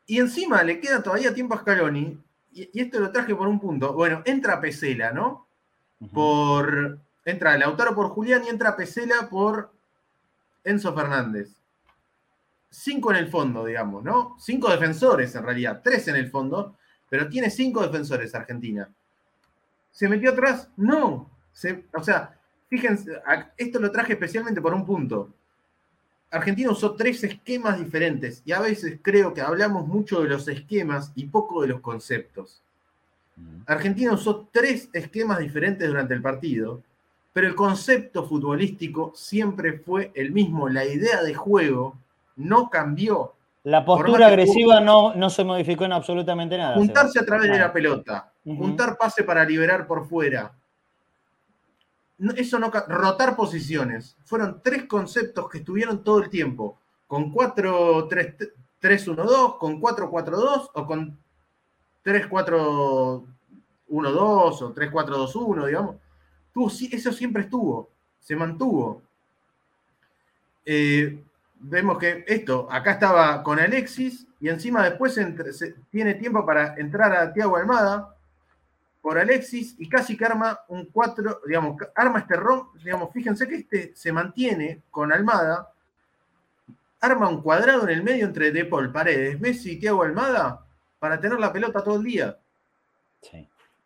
y encima le queda todavía tiempo a Scaloni, y, y esto lo traje por un punto. Bueno, entra Pesela, ¿no? Por. Entra Lautaro por Julián y entra Pesela por Enzo Fernández. Cinco en el fondo, digamos, ¿no? Cinco defensores en realidad, tres en el fondo, pero tiene cinco defensores Argentina. ¿Se metió atrás? No. o sea, fíjense, esto lo traje especialmente por un punto. Argentina usó tres esquemas diferentes y a veces creo que hablamos mucho de los esquemas y poco de los conceptos. Argentina usó tres esquemas diferentes durante el partido, pero el concepto futbolístico siempre fue el mismo. La idea de juego no cambió. La postura agresiva no, no se modificó en absolutamente nada. Juntarse a través de la pelota, juntar pase para liberar por fuera. Eso no rotar posiciones. Fueron tres conceptos que estuvieron todo el tiempo. Con 4-3-1-2, con 4-4-2 o con 3-4-1-2 o 3-4-2-1, digamos. eso siempre estuvo, se mantuvo. Eh, vemos que esto, acá estaba con Alexis y encima después tiene tiempo para entrar a Tiago Almada por Alexis y casi que arma un 4, digamos, arma este rom, digamos, fíjense que este se mantiene con Almada, arma un cuadrado en el medio entre De Paul, Paredes, Messi y Tiago Almada para tener la pelota todo el día.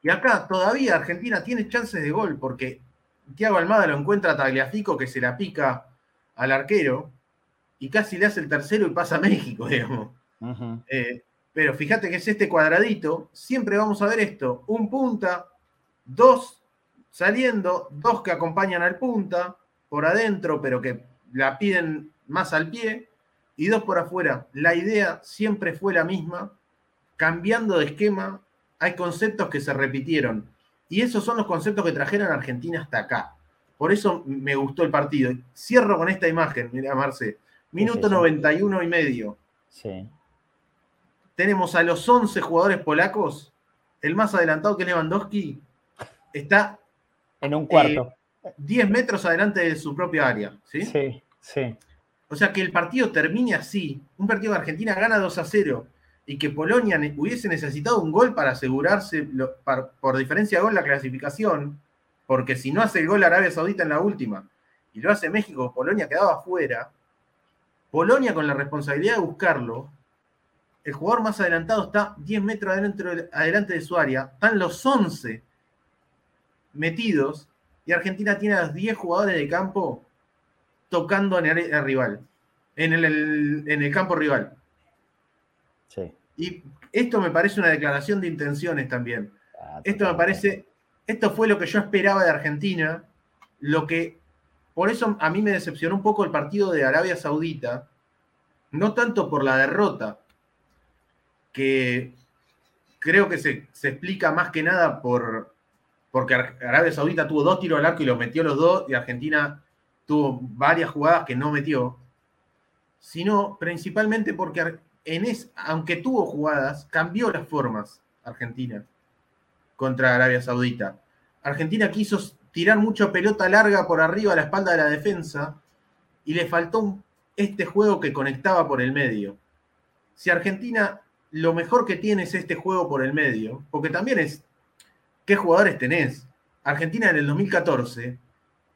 Y acá todavía Argentina tiene chances de gol porque Tiago Almada lo encuentra a Tagliafico que se la pica al arquero y casi le hace el tercero y pasa a México, digamos. Eh, pero fíjate que es este cuadradito, siempre vamos a ver esto, un punta, dos saliendo, dos que acompañan al punta, por adentro, pero que la piden más al pie, y dos por afuera. La idea siempre fue la misma, cambiando de esquema, hay conceptos que se repitieron. Y esos son los conceptos que trajeron a Argentina hasta acá. Por eso me gustó el partido. Cierro con esta imagen, mira Marce. Minuto 91 y medio. Sí. Tenemos a los 11 jugadores polacos. El más adelantado que Lewandowski está en un cuarto. 10 eh, metros adelante de su propia área. ¿sí? sí, sí. O sea, que el partido termine así. Un partido de Argentina gana 2 a 0 y que Polonia hubiese necesitado un gol para asegurarse por diferencia de gol la clasificación, porque si no hace el gol Arabia Saudita en la última y lo hace México, Polonia quedaba fuera. Polonia con la responsabilidad de buscarlo, el jugador más adelantado está 10 metros adelante de su área, están los 11 metidos y Argentina tiene a los 10 jugadores de campo tocando en el, rival, en el campo rival. Y esto me parece una declaración de intenciones también. Ah, esto me parece, esto fue lo que yo esperaba de Argentina, lo que, por eso a mí me decepcionó un poco el partido de Arabia Saudita, no tanto por la derrota, que creo que se, explica más que nada por, porque Arabia Saudita tuvo dos tiros al arco y los metió los dos, y Argentina tuvo varias jugadas que no metió, sino principalmente porque en es, aunque tuvo jugadas, cambió las formas Argentina contra Arabia Saudita. Argentina quiso tirar mucha pelota larga por arriba a la espalda de la defensa y le faltó este juego que conectaba por el medio. Si Argentina lo mejor que tiene es este juego por el medio, porque también es qué jugadores tenés. Argentina en el 2014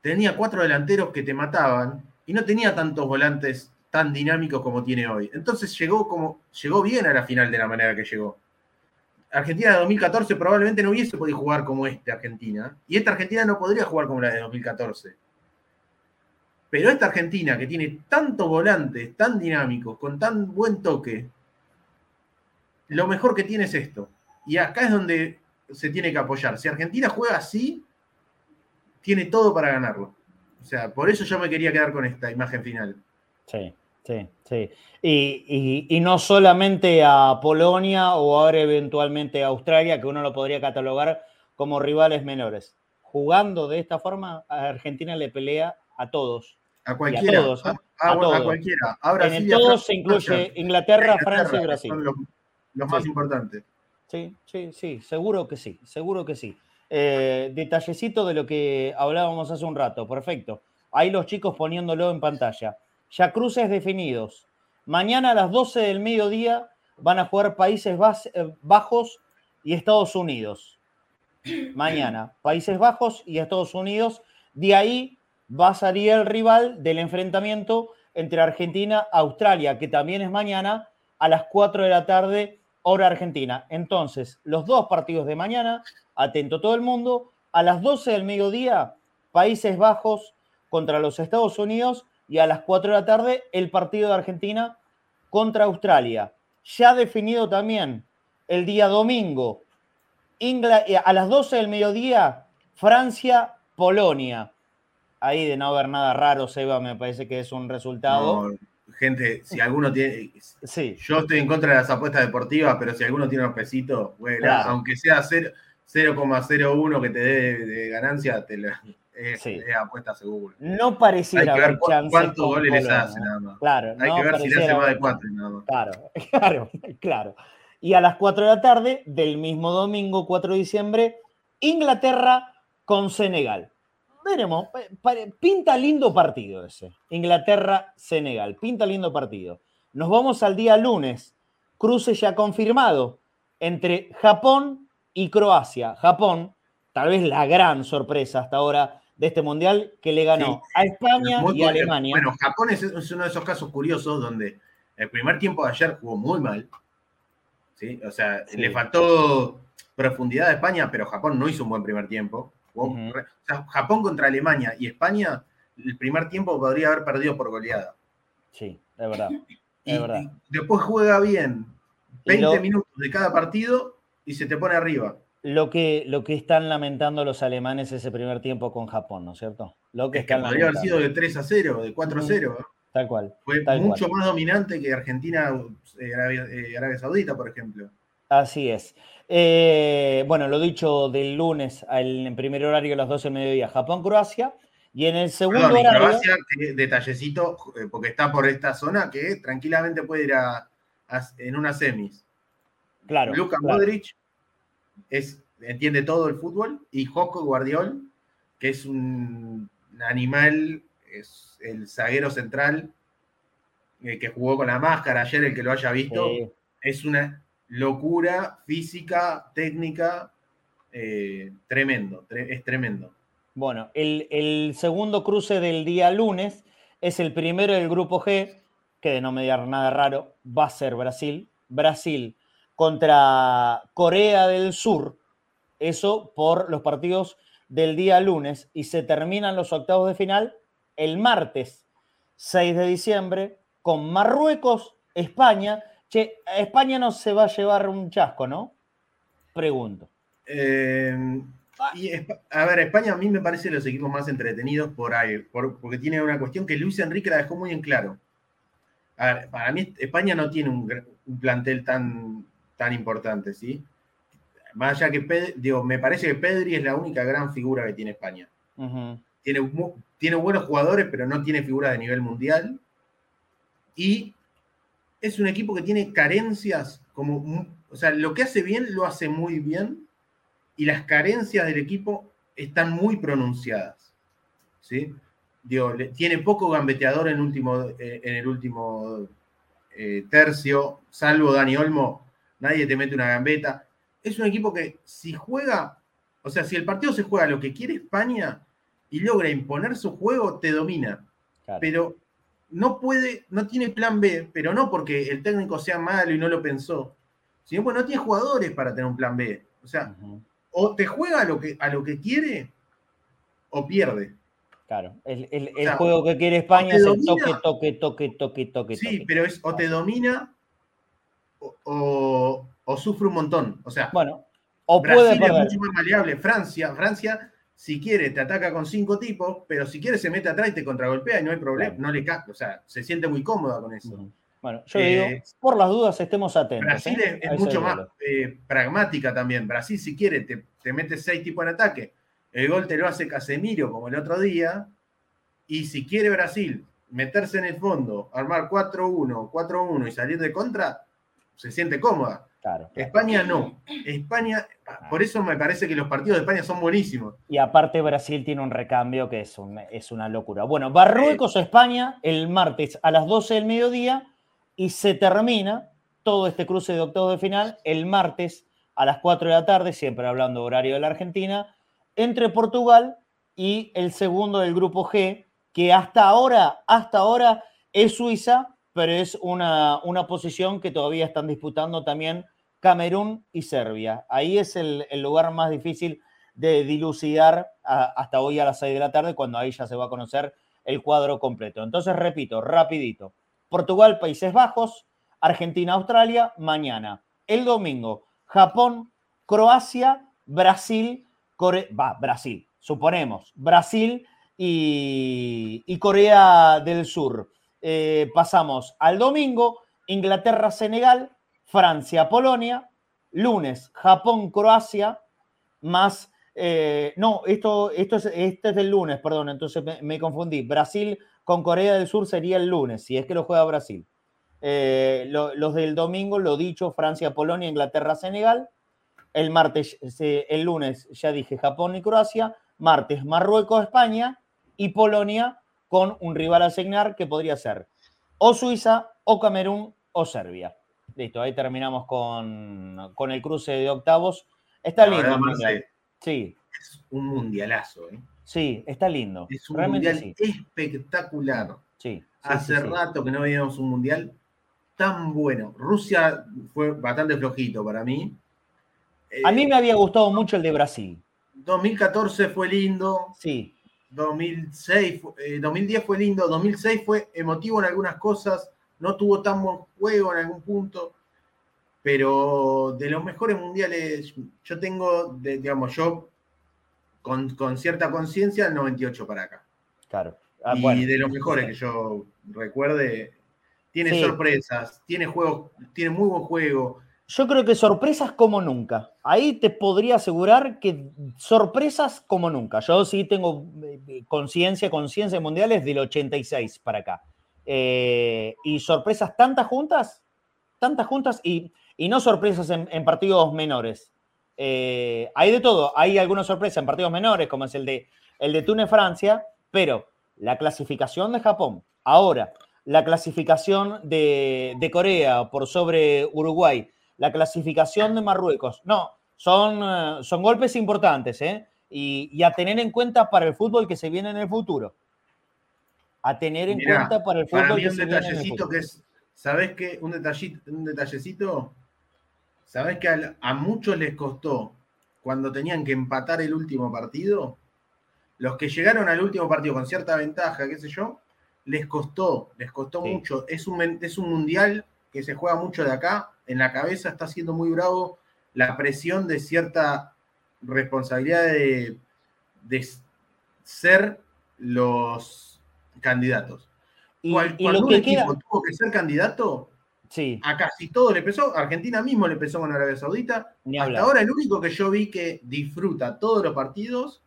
tenía cuatro delanteros que te mataban y no tenía tantos volantes tan dinámicos como tiene hoy. Entonces llegó, como, llegó bien a la final de la manera que llegó. Argentina de 2014 probablemente no hubiese podido jugar como esta Argentina, y esta Argentina no podría jugar como la de 2014. Pero esta Argentina que tiene tantos volantes, tan dinámicos, con tan buen toque, lo mejor que tiene es esto. Y acá es donde se tiene que apoyar. Si Argentina juega así, tiene todo para ganarlo. O sea, por eso yo me quería quedar con esta imagen final. Sí, sí, sí. Y, no solamente a Polonia o ahora eventualmente a Australia, que uno lo podría catalogar como rivales menores. Jugando de esta forma, a Argentina le pelea a todos. A cualquiera. A todos. ¿eh? A, cualquiera. Ahora en todos se incluye Inglaterra, Francia y Brasil. Son los, más importantes. Sí, sí, sí, seguro que sí, seguro que sí. Eh, detallecito de lo que hablábamos hace un rato, perfecto. Ahí los chicos poniéndolo en pantalla ya cruces definidos. Mañana a las 12 del mediodía van a jugar Países eh, Bajos y Estados Unidos. Mañana, Países Bajos y Estados Unidos. De ahí va a salir el rival del enfrentamiento entre Argentina e Australia, que también es mañana a las 4 de la tarde, hora argentina. Entonces, los dos partidos de mañana, atento todo el mundo, a las 12 del mediodía, Países Bajos contra los Estados Unidos y a las 4 de la tarde el partido de Argentina contra Australia. Ya definido también el día domingo, eh, a las 12 del mediodía, Francia, Polonia. Ahí de no haber nada raro, Seba, me parece que es un resultado. Gente, si alguno tiene. Sí. Yo estoy en contra de las apuestas deportivas, pero si alguno tiene unos pesitos, bueno, aunque sea 0,01 que te dé de, ganancia, te lo, es, apuesta segura. No pareciera Hay que ver cuántos goles les hace nada más. Claro, Hay que ver si le hace más de 4 nada más. Claro, claro, claro. Y a las 4 de la tarde del mismo domingo, 4 de diciembre, Inglaterra con Senegal. Veremos, pinta lindo partido ese. Inglaterra-Senegal, pinta lindo partido. Nos vamos al día lunes, cruce ya confirmado entre Japón y Croacia. Japón, tal vez la gran sorpresa hasta ahora de este mundial, que le ganó a España y a Alemania. Bueno, Japón es uno de esos casos curiosos donde el primer tiempo de ayer jugó muy mal ¿sí? O sea, le faltó profundidad a España, pero Japón no hizo un buen primer tiempo. O sea, Japón contra Alemania y España, el primer tiempo podría haber perdido por goleada. Sí, es verdad. Y, después juega bien 20 minutos de cada partido y se te pone arriba. Lo que, lo que están lamentando los alemanes ese primer tiempo con Japón, ¿no es cierto? Lo que, es que podría haber sido de 3 a 0, de 4 a 0. Tal cual. Fue mucho más dominante que Argentina, eh, eh, Arabia, Saudita, por ejemplo. Así es. Eh, bueno, lo dicho del lunes en primer horario a las 12 del mediodía, Japón-Croacia. Y en el segundo horario. Croacia, detallecito, porque está por esta zona que tranquilamente puede ir a, en una semis. Claro. Luka Modric es, entiende todo el fútbol y Joko Guardiol, que es un animal es el zaguero central eh, que jugó con la máscara ayer, el que lo haya visto, es una locura física, técnica, eh, tremendo, es tremendo. Bueno, el, segundo cruce del día lunes es el primero del grupo G, que de no mediar nada raro, va a ser Brasil. Brasil contra Corea del Sur, eso por los partidos del día lunes, y se terminan los octavos de final el martes 6 de diciembre con Marruecos, España. Che, España no se va a llevar un chasco, ¿no? Pregunto. Eh, a ver, España a mí me parece los equipos más entretenidos por ahí, porque tiene una cuestión que Luis Enrique la dejó muy en claro. A ver, para mí España no tiene un, plantel tan, tan importante, ¿sí? Más allá que, digo, me parece que Pedri es la única gran figura que tiene España tiene, buenos jugadores, pero no tiene figuras de nivel mundial. Y es un equipo que tiene carencias, como, o sea, lo que hace bien lo hace muy bien y las carencias del equipo están muy pronunciadas. ¿sí? tiene poco gambeteador en, último, eh, en el último eh, tercio, salvo Dani Olmo, nadie te mete una gambeta. Es un equipo que si juega, o sea, si el partido se juega lo que quiere España, y logra imponer su juego, te domina. Pero no puede, no tiene plan B, pero no porque el técnico sea malo y no lo pensó, sino porque no tiene jugadores para tener un plan B. O sea, o te juega a lo, que, a lo que quiere o pierde. Claro, el, juego que quiere España es el toque, toque, toque, toque, toque. Sí, pero es o te domina o, sufre un montón. O sea, bueno, o puede es mucho más maleable. Francia, Francia si quiere te ataca con cinco tipos, pero si quiere se mete atrás y te contragolpea y no hay problema, no le o sea, se siente muy cómoda con eso. Bueno, yo digo, eh, por las dudas estemos atentos. Brasil ¿eh? es, mucho más eh, pragmática también. Brasil, si quiere, te, te mete seis tipos en ataque. El gol te lo hace Casemiro como el otro día. Y si quiere Brasil meterse en el fondo, armar 4-1, 4-1 y salir de contra, se siente cómoda. España no. España, por eso me parece que los partidos de España son buenísimos. Y aparte Brasil tiene un recambio que es, es una locura. Bueno, Marruecos o España el martes a las 12 del mediodía y se termina todo este cruce de octavos de final el martes a las 4 de la tarde, siempre hablando horario de la Argentina, entre Portugal y el segundo del grupo G, que hasta ahora, hasta ahora es Suiza, pero es una, una posición que todavía están disputando también Camerún y Serbia. Ahí es el, lugar más difícil de dilucidar hasta hoy a las 6 de la tarde, cuando ahí ya se va a conocer el cuadro completo. Entonces, repito, rapidito. Portugal, Países Bajos, Argentina, Australia, mañana. El domingo, Japón, Croacia, Brasil, Core- va, Brasil, suponemos, Brasil y, y Corea del Sur. Eh, pasamos al domingo, Inglaterra, Senegal, Francia, Polonia, lunes, Japón, Croacia, más, eh, no, esto, esto es, este es del lunes, perdón, entonces me, confundí. Brasil con Corea del Sur sería el lunes, si es que lo juega Brasil. Eh, lo- los del domingo, lo dicho, Francia, Polonia, Inglaterra, Senegal. El martes, el lunes, ya dije, Japón y Croacia. Martes, Marruecos, España. Y Polonia con un rival a asignar que podría ser o Suiza, o Camerún, o Serbia. Listo, ahí terminamos con, con el cruce de octavos. Está La lindo. verdad. Sí, es un mundialazo, ¿eh? sí, está lindo. Es un Realmente mundial sí. espectacular. sí, sí, Hace sí, rato que no veíamos un mundial tan bueno. Rusia fue bastante flojito para mí. A mí Eh, me había gustado mucho el de Brasil. 2014 fue lindo, Sí, 2006, fu- eh, 2010 fue lindo, 2006 fue emotivo en algunas cosas, no tuvo tan buen juego en algún punto, pero de los mejores mundiales, yo tengo, de- digamos, yo con, con cierta conciencia, el 98 para acá. claro. Ah, y bueno. de los mejores que yo recuerde, tiene Sí. sorpresas, tiene juegos, tiene muy buen juego. Yo creo que sorpresas como nunca. Ahí te podría asegurar que sorpresas como nunca. Yo sí tengo eh, conciencia, conciencia de mundiales del 86 para acá. Eh, y sorpresas tantas juntas, tantas juntas y, y no sorpresas en, partidos menores. Eh, hay de todo. Hay algunas sorpresas en partidos menores, como es el de, el de Túnez-Francia, pero la clasificación de Japón, ahora la clasificación de, de Corea por sobre Uruguay, la clasificación de Marruecos. No, son, eh, son golpes importantes, ¿eh? Y, y a tener en cuenta para el fútbol que se viene en el futuro. A tener en Mirá, cuenta para el Para fútbol mí que un detallecito futuro. que es, ¿sabés qué? Un detallito, un detallecito, ¿sabés que a muchos les costó cuando tenían que empatar el último partido? Los que llegaron al último partido con cierta ventaja, qué sé yo, les costó, les costó Sí. mucho. Es un, es un mundial que se juega mucho de acá, en la cabeza está siendo muy bravo la presión de cierta responsabilidad de, de ser los candidatos. Y, Cual- y cuando un que equipo queda. tuvo que ser candidato, Sí, a casi todo le pesó. Argentina mismo le pesó con Arabia Saudita. ni Hasta hablar. ahora el único que yo vi que disfruta todos los partidos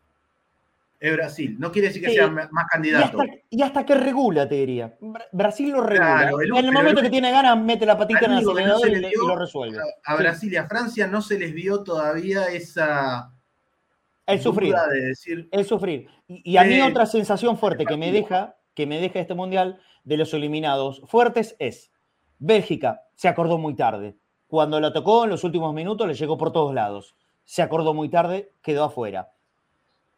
es Brasil. No quiere decir que Sí. sea más Y candidato. hasta, y hasta que regula, te diría. Bra- Brasil lo regula. Claro, el- en el momento el- que tiene ganas, mete la patita en el no acelerador y, y lo resuelve. A Sí. Brasil y a Francia no se les vio todavía esa El sufrir. de decir, El sufrir. Y, y a mí Eh, otra sensación fuerte que me deja, que me deja este mundial de los eliminados fuertes es Bélgica se acordó muy tarde. Cuando la tocó en los últimos minutos le llegó por todos lados. Se acordó muy tarde, quedó afuera.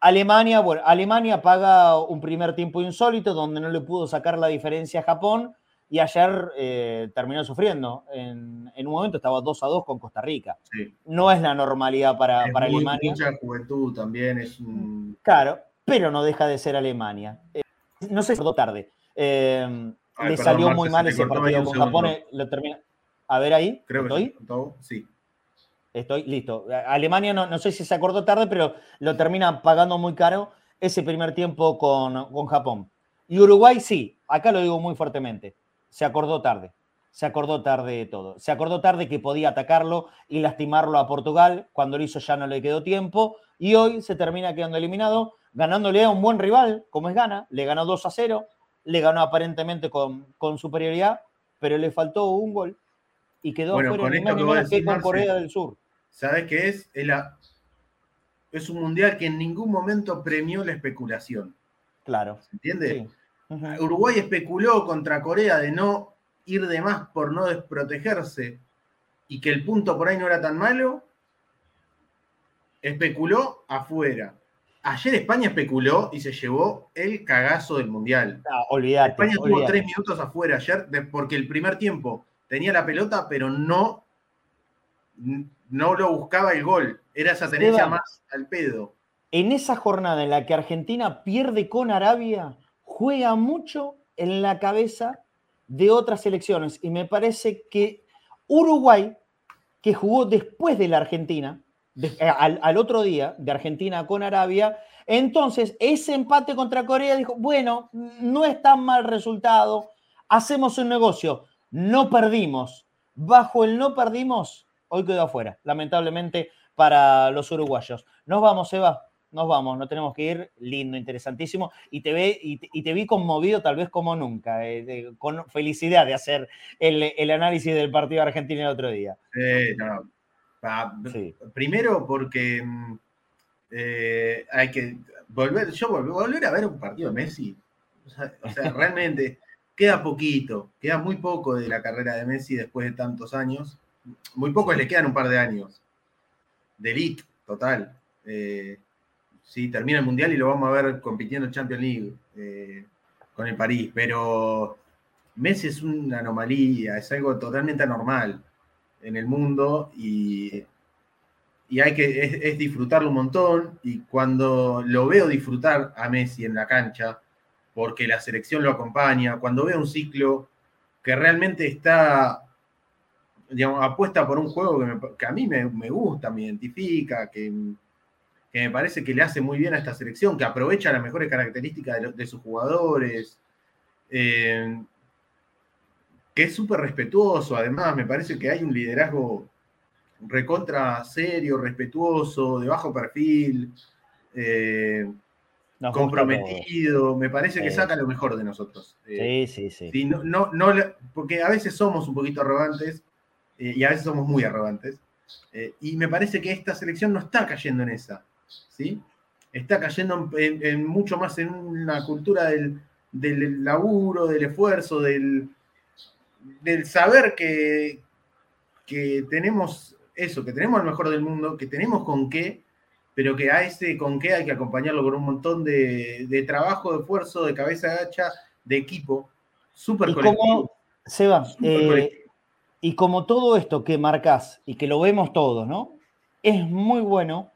Alemania, bueno, Alemania paga un primer tiempo insólito donde no le pudo sacar la diferencia a Japón y ayer eh, terminó sufriendo. En, en un momento estaba 2 a 2 con Costa Rica. sí, No es la normalidad para, es para muy- Alemania. mucha juventud también. Es un- Claro, pero no deja de ser Alemania. Eh, no sé si acordó tarde. Eh, Ay, le salió muy mal ese partido con. Japón. eh, Lo termina. A ver ahí. Creo ¿Estoy? sí. Estoy listo. Alemania no, no sé si se acordó tarde, pero lo termina pagando muy caro ese primer tiempo con, con Japón. Y Uruguay sí, acá lo digo muy fuertemente. Se acordó tarde. Se acordó tarde de todo. Se acordó tarde que podía atacarlo y lastimarlo a Portugal. Cuando lo hizo ya no le quedó tiempo. Y hoy se termina quedando eliminado, ganándole a un buen rival, como es Gana. Le ganó 2 a 0. Le ganó aparentemente con, con superioridad, pero le faltó un gol. Y quedó Bueno, afuera con esto que decís, con Marce, Corea del Sur. ¿Sabes qué es? Es, la- es un mundial que en ningún momento premió la especulación. Claro. ¿Se entiende? Sí. Uruguay especuló contra Corea de no ir de más por no desprotegerse y que el punto por ahí no era tan malo. Especuló afuera. Ayer España especuló y se llevó el cagazo del Mundial. No, olvídate. España tuvo tres minutos afuera ayer de- porque el primer tiempo tenía la pelota, pero no, no lo buscaba el gol. Era esa tenencia Esteban. más al pedo. En esa jornada en la que Argentina pierde con Arabia, juega mucho en la cabeza de otras selecciones. Y me parece que Uruguay, que jugó después de la Argentina, eh, al, al otro día de Argentina con Arabia, entonces ese empate contra Corea dijo, bueno, no es tan mal resultado, hacemos un negocio, no perdimos. Bajo el no perdimos, hoy quedó afuera, lamentablemente para los uruguayos. Nos vamos, Eva, nos vamos, no tenemos que ir. Lindo, interesantísimo. Y te, ve, y te, vi conmovido tal vez como nunca, eh, con felicidad de hacer el, el análisis del partido de Argentina el otro día. Sí. Primero porque mm, eh, hay que volver, yo vol- volver a ver un partido de Messi. O sea, o sea, realmente queda poquito, queda muy poco de la carrera de Messi después de tantos años. Muy pocos le quedan un par de años. De elite, total. Eh, sí, termina el Mundial y lo vamos a ver compitiendo en Champions League eh, con el París, pero Messi es una anomalía, es algo totalmente anormal en el mundo y, y hay que es, es disfrutarlo un montón. Y cuando lo veo disfrutar a Messi en la cancha, porque la selección lo acompaña, cuando veo un ciclo que realmente está, digamos, apuesta por un juego que, que a mí me, me gusta, me identifica, que, que me parece que le hace muy bien a esta selección, que aprovecha las mejores características de sus jugadores, eh, que es súper respetuoso, además, me parece que hay un liderazgo recontra serio, respetuoso, de bajo perfil, eh, Nos comprometido, me parece que Sí. saca lo mejor de nosotros. Eh, Sí, sí, sí. No, no, no porque a veces somos un poquito arrogantes eh, y a veces somos muy arrogantes. y me parece que esta selección no está cayendo en esa. ¿sí? Está cayendo en, en mucho más en una cultura del, del laburo, del esfuerzo, del, del saber que, que tenemos eso, que tenemos el mejor del mundo, que tenemos con qué, pero que a ese con qué hay que acompañarlo con un montón de, de trabajo, de esfuerzo, de cabeza gacha, de equipo, súper colectivo. Seba, eh, colectivo. y como todo esto que marcas y que lo vemos todos, ¿no? Es muy bueno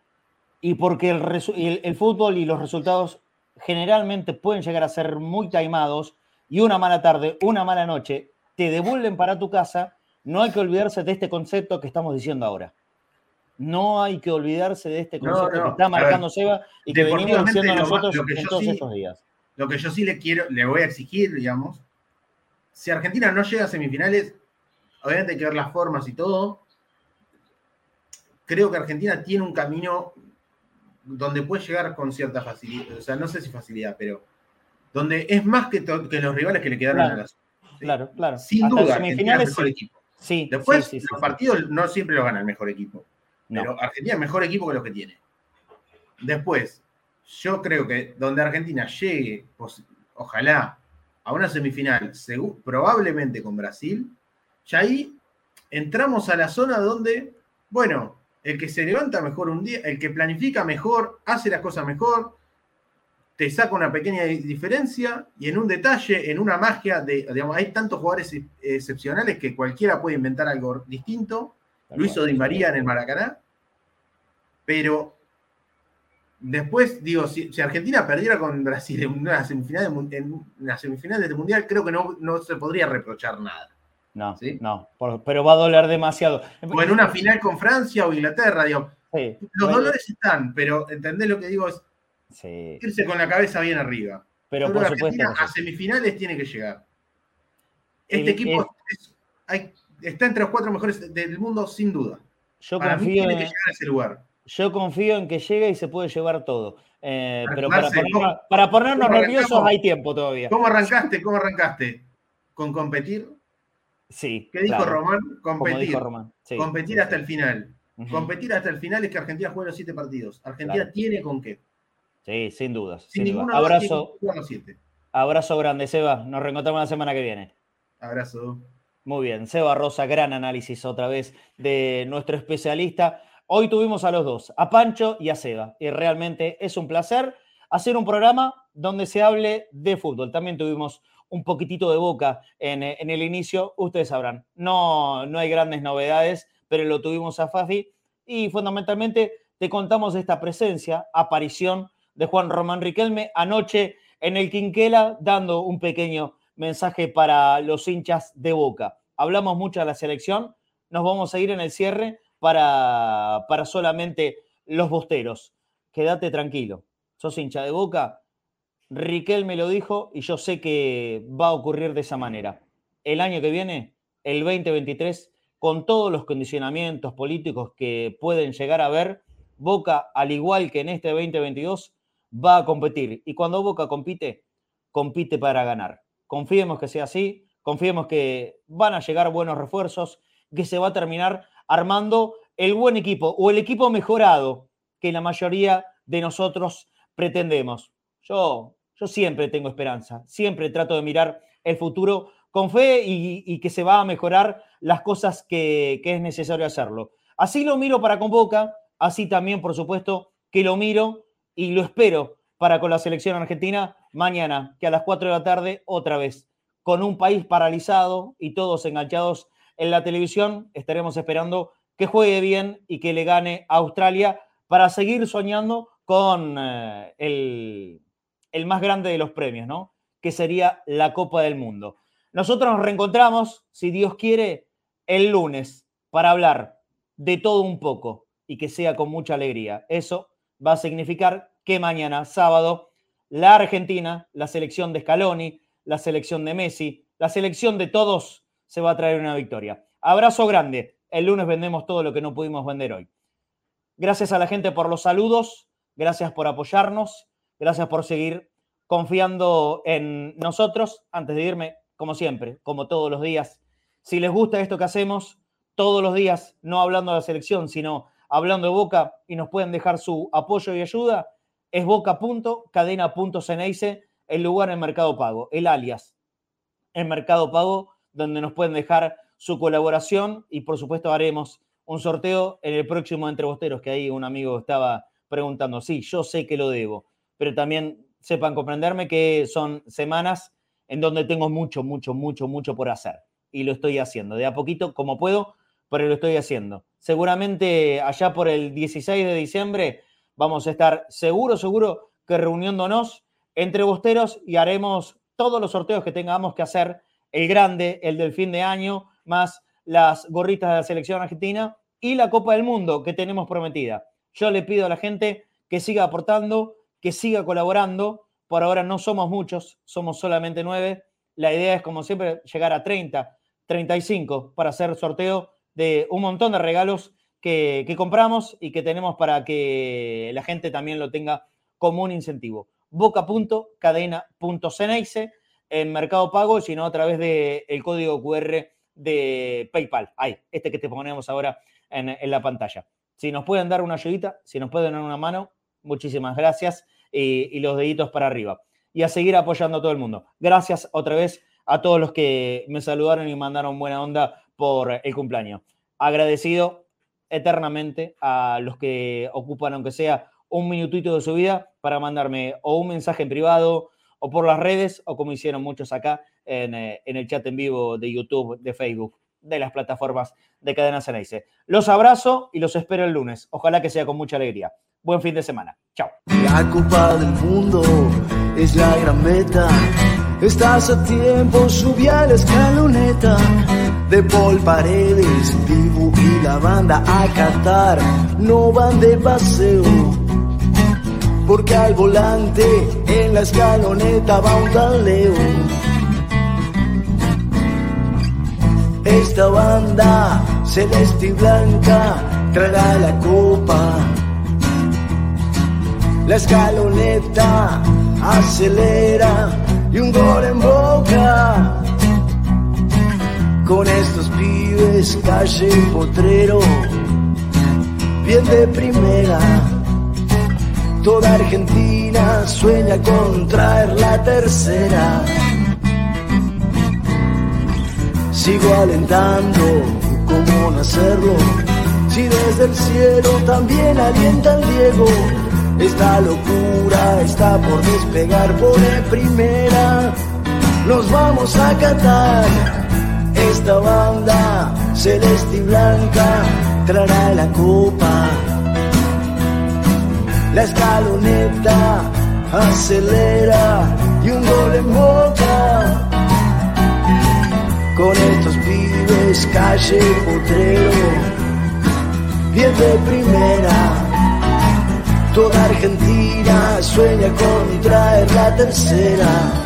y porque el, el- el fútbol y los resultados generalmente pueden llegar a ser muy timados y una mala tarde, una mala noche, te devuelven para tu casa, no hay que olvidarse de este concepto que estamos diciendo ahora. No hay que olvidarse de este concepto no, que está ver, marcando Seba y que venimos diciendo lo nosotros lo que en yo todos sí- estos días. Lo que yo sí le quiero, le voy a exigir, digamos, si Argentina no llega a semifinales, obviamente hay que ver las formas y todo. Creo que Argentina tiene un camino donde puede llegar con cierta facilidad, o sea, no sé si facilidad, pero donde es más que, que los rivales que le quedaron Claro, a las. ¿sí? Claro, claro. Sin Hasta duda, Argentina es el mejor sí. equipo. Sí, Después, sí, sí, los partidos no siempre los gana el mejor equipo. No. Pero Argentina es mejor equipo que los que tiene. Después, yo creo que donde Argentina llegue, pos- ojalá, a una semifinal, probablemente con Brasil, ya ahí entramos a la zona donde, bueno, el que se levanta mejor un día, el que planifica mejor, hace las cosas mejor, te saca una pequeña di- diferencia y en un detalle, en una magia de, digamos, hay tantos jugadores ex- excepcionales que cualquiera puede inventar algo distinto. Lo hizo. Di María en el Maracaná. Pero después, digo, si, si Argentina perdiera con Brasil en una semifinal de, en una semifinal de este mundial, creo que no, no se podría reprochar nada. No, ¿Sí? no, por- pero va a doler demasiado. O en una final con Francia o Inglaterra, digo, Sí, los bueno, dolores están, pero ¿entendés lo que digo? Es sí, irse con la cabeza bien arriba. pero por supuesto. Argentina a semifinales tiene que llegar. Este El- equipo el- es- hay- está entre los cuatro mejores del mundo, sin duda. Yo Para mí confío, tiene en, que llegar a ese lugar. yo confío en que llegue y se puede llevar todo. Eh, Para pero para, ponernos, ¿cómo- para ponernos nerviosos hay tiempo todavía. ¿Cómo arrancaste? ¿Cómo arrancaste? ¿Con competir? Sí. ¿Qué dijo claro, Román? Competir. dijo Román. Sí, competir sí, hasta sí. el final. Competir hasta el final es que Argentina juegue los siete partidos. Argentina Claro. tiene con qué. Sí, sin dudas. Sin sin duda Abrazo, abrazo grande, Seba. Nos reencontramos la semana que viene. Abrazo. Muy bien, Seba Rosa, gran análisis otra vez de nuestro especialista. Hoy tuvimos a los dos, a Pancho y a Seba, y realmente es un placer hacer un programa donde se hable de fútbol. También tuvimos un poquitito de boca en, en el inicio, ustedes sabrán, no, no hay grandes novedades, pero lo tuvimos a Fafi y fundamentalmente te contamos esta presencia, aparición de Juan Román Riquelme anoche en el Quinquela, dando un pequeño mensaje para los hinchas de Boca. Hablamos mucho de la selección, nos vamos a ir en el cierre para, para solamente los bosteros. Quédate tranquilo, sos hincha de Boca. Riquelme lo dijo y yo sé que va a ocurrir de esa manera. El año que viene, el 2023, con todos los condicionamientos políticos que pueden llegar a ver, Boca, al igual que en este 2022, va a competir. Y cuando Boca compite, compite para ganar. Confiemos que sea así, confiemos que van a llegar buenos refuerzos, que se va a terminar armando el buen equipo o el equipo mejorado que la mayoría de nosotros pretendemos. Yo, yo siempre tengo esperanza, siempre trato de mirar el futuro con fe y, que se va a mejorar las cosas que, que es necesario hacerlo. Así lo miro para con Boca, así también, por supuesto, que lo miro y lo espero para con la selección argentina mañana, que a las 4 de la tarde, otra vez, con un país paralizado y todos enganchados en la televisión, estaremos esperando que juegue bien y que le gane a Australia para seguir soñando con eh, el, el más grande de los premios, ¿no? Que sería la Copa del Mundo. Nosotros nos reencontramos, si Dios quiere, el lunes para hablar de todo un poco y que sea con mucha alegría. Eso va a significar que mañana, sábado, la Argentina, la selección de Scaloni, la selección de Messi, la selección de todos se va a traer una victoria. Abrazo grande. El lunes vendemos todo lo que no pudimos vender hoy. Gracias a la gente por los saludos, gracias por apoyarnos, gracias por seguir confiando en nosotros. Antes de irme, como siempre, como todos los días, si les gusta esto que hacemos, todos los días, no hablando de la selección, sino hablando de Boca y nos pueden dejar su apoyo y ayuda, es boca.cadena.ceneice, el lugar en Mercado Pago, el alias en Mercado Pago, donde nos pueden dejar su colaboración y por supuesto haremos un sorteo en el próximo Entre Bosteros, que ahí un amigo estaba preguntando. Sí, yo sé que lo debo, pero también sepan comprenderme que son semanas en donde tengo mucho, mucho, mucho, mucho por hacer. Y lo estoy haciendo, de a poquito como puedo, pero lo estoy haciendo. Seguramente allá por el 16 de diciembre vamos a estar seguro, seguro que reuniéndonos entre bosteros y haremos todos los sorteos que tengamos que hacer, el grande, el del fin de año, más las gorritas de la selección argentina y la Copa del Mundo que tenemos prometida. Yo le pido a la gente que siga aportando, que siga colaborando. Por ahora no somos muchos, somos solamente nueve. La idea es, como siempre, llegar a 30, 35 para hacer sorteo de un montón de regalos que, compramos y que tenemos para que la gente también lo tenga como un incentivo. boca.cadena.ceneice en Mercado Pago, sino a través del código QR de PayPal. Ahí, este que te ponemos ahora en, la pantalla. Si nos pueden dar una ayudita, si nos pueden dar una mano, muchísimas gracias y, y los deditos para arriba. Y a seguir apoyando a todo el mundo. Gracias otra vez a todos los que me saludaron y mandaron buena onda por el cumpleaños. Agradecido eternamente a los que ocupan, aunque sea un minutito de su vida, para mandarme o un mensaje en privado o por las redes, o como hicieron muchos acá en, eh, el chat en vivo de YouTube, de Facebook, de las plataformas de Cadena Ceneice. Los abrazo y los espero el lunes. Ojalá que sea con mucha alegría. Buen fin de semana. Chao. La Copa del Mundo es la gran meta. Estás a tiempo, subí a la escaloneta de Paul Paredes, Dibu y la banda a Qatar no van de paseo. Porque al volante en la escaloneta va un taleo. Esta banda celeste y blanca traerá la copa. La escaloneta acelera y un gol en boca con estos pibes, calle potrero, bien de primera. Toda Argentina sueña con traer la tercera. Sigo alentando, cómo no hacerlo, Si desde el cielo también alienta el Diego, esta locura está por despegar por en primera. Nos vamos a cantar esta banda celeste y blanca traerá la copa. La escaloneta acelera y un gol en. Con estos pibes, calle potrero, bien de primera. Toda Argentina sueña con traer la tercera.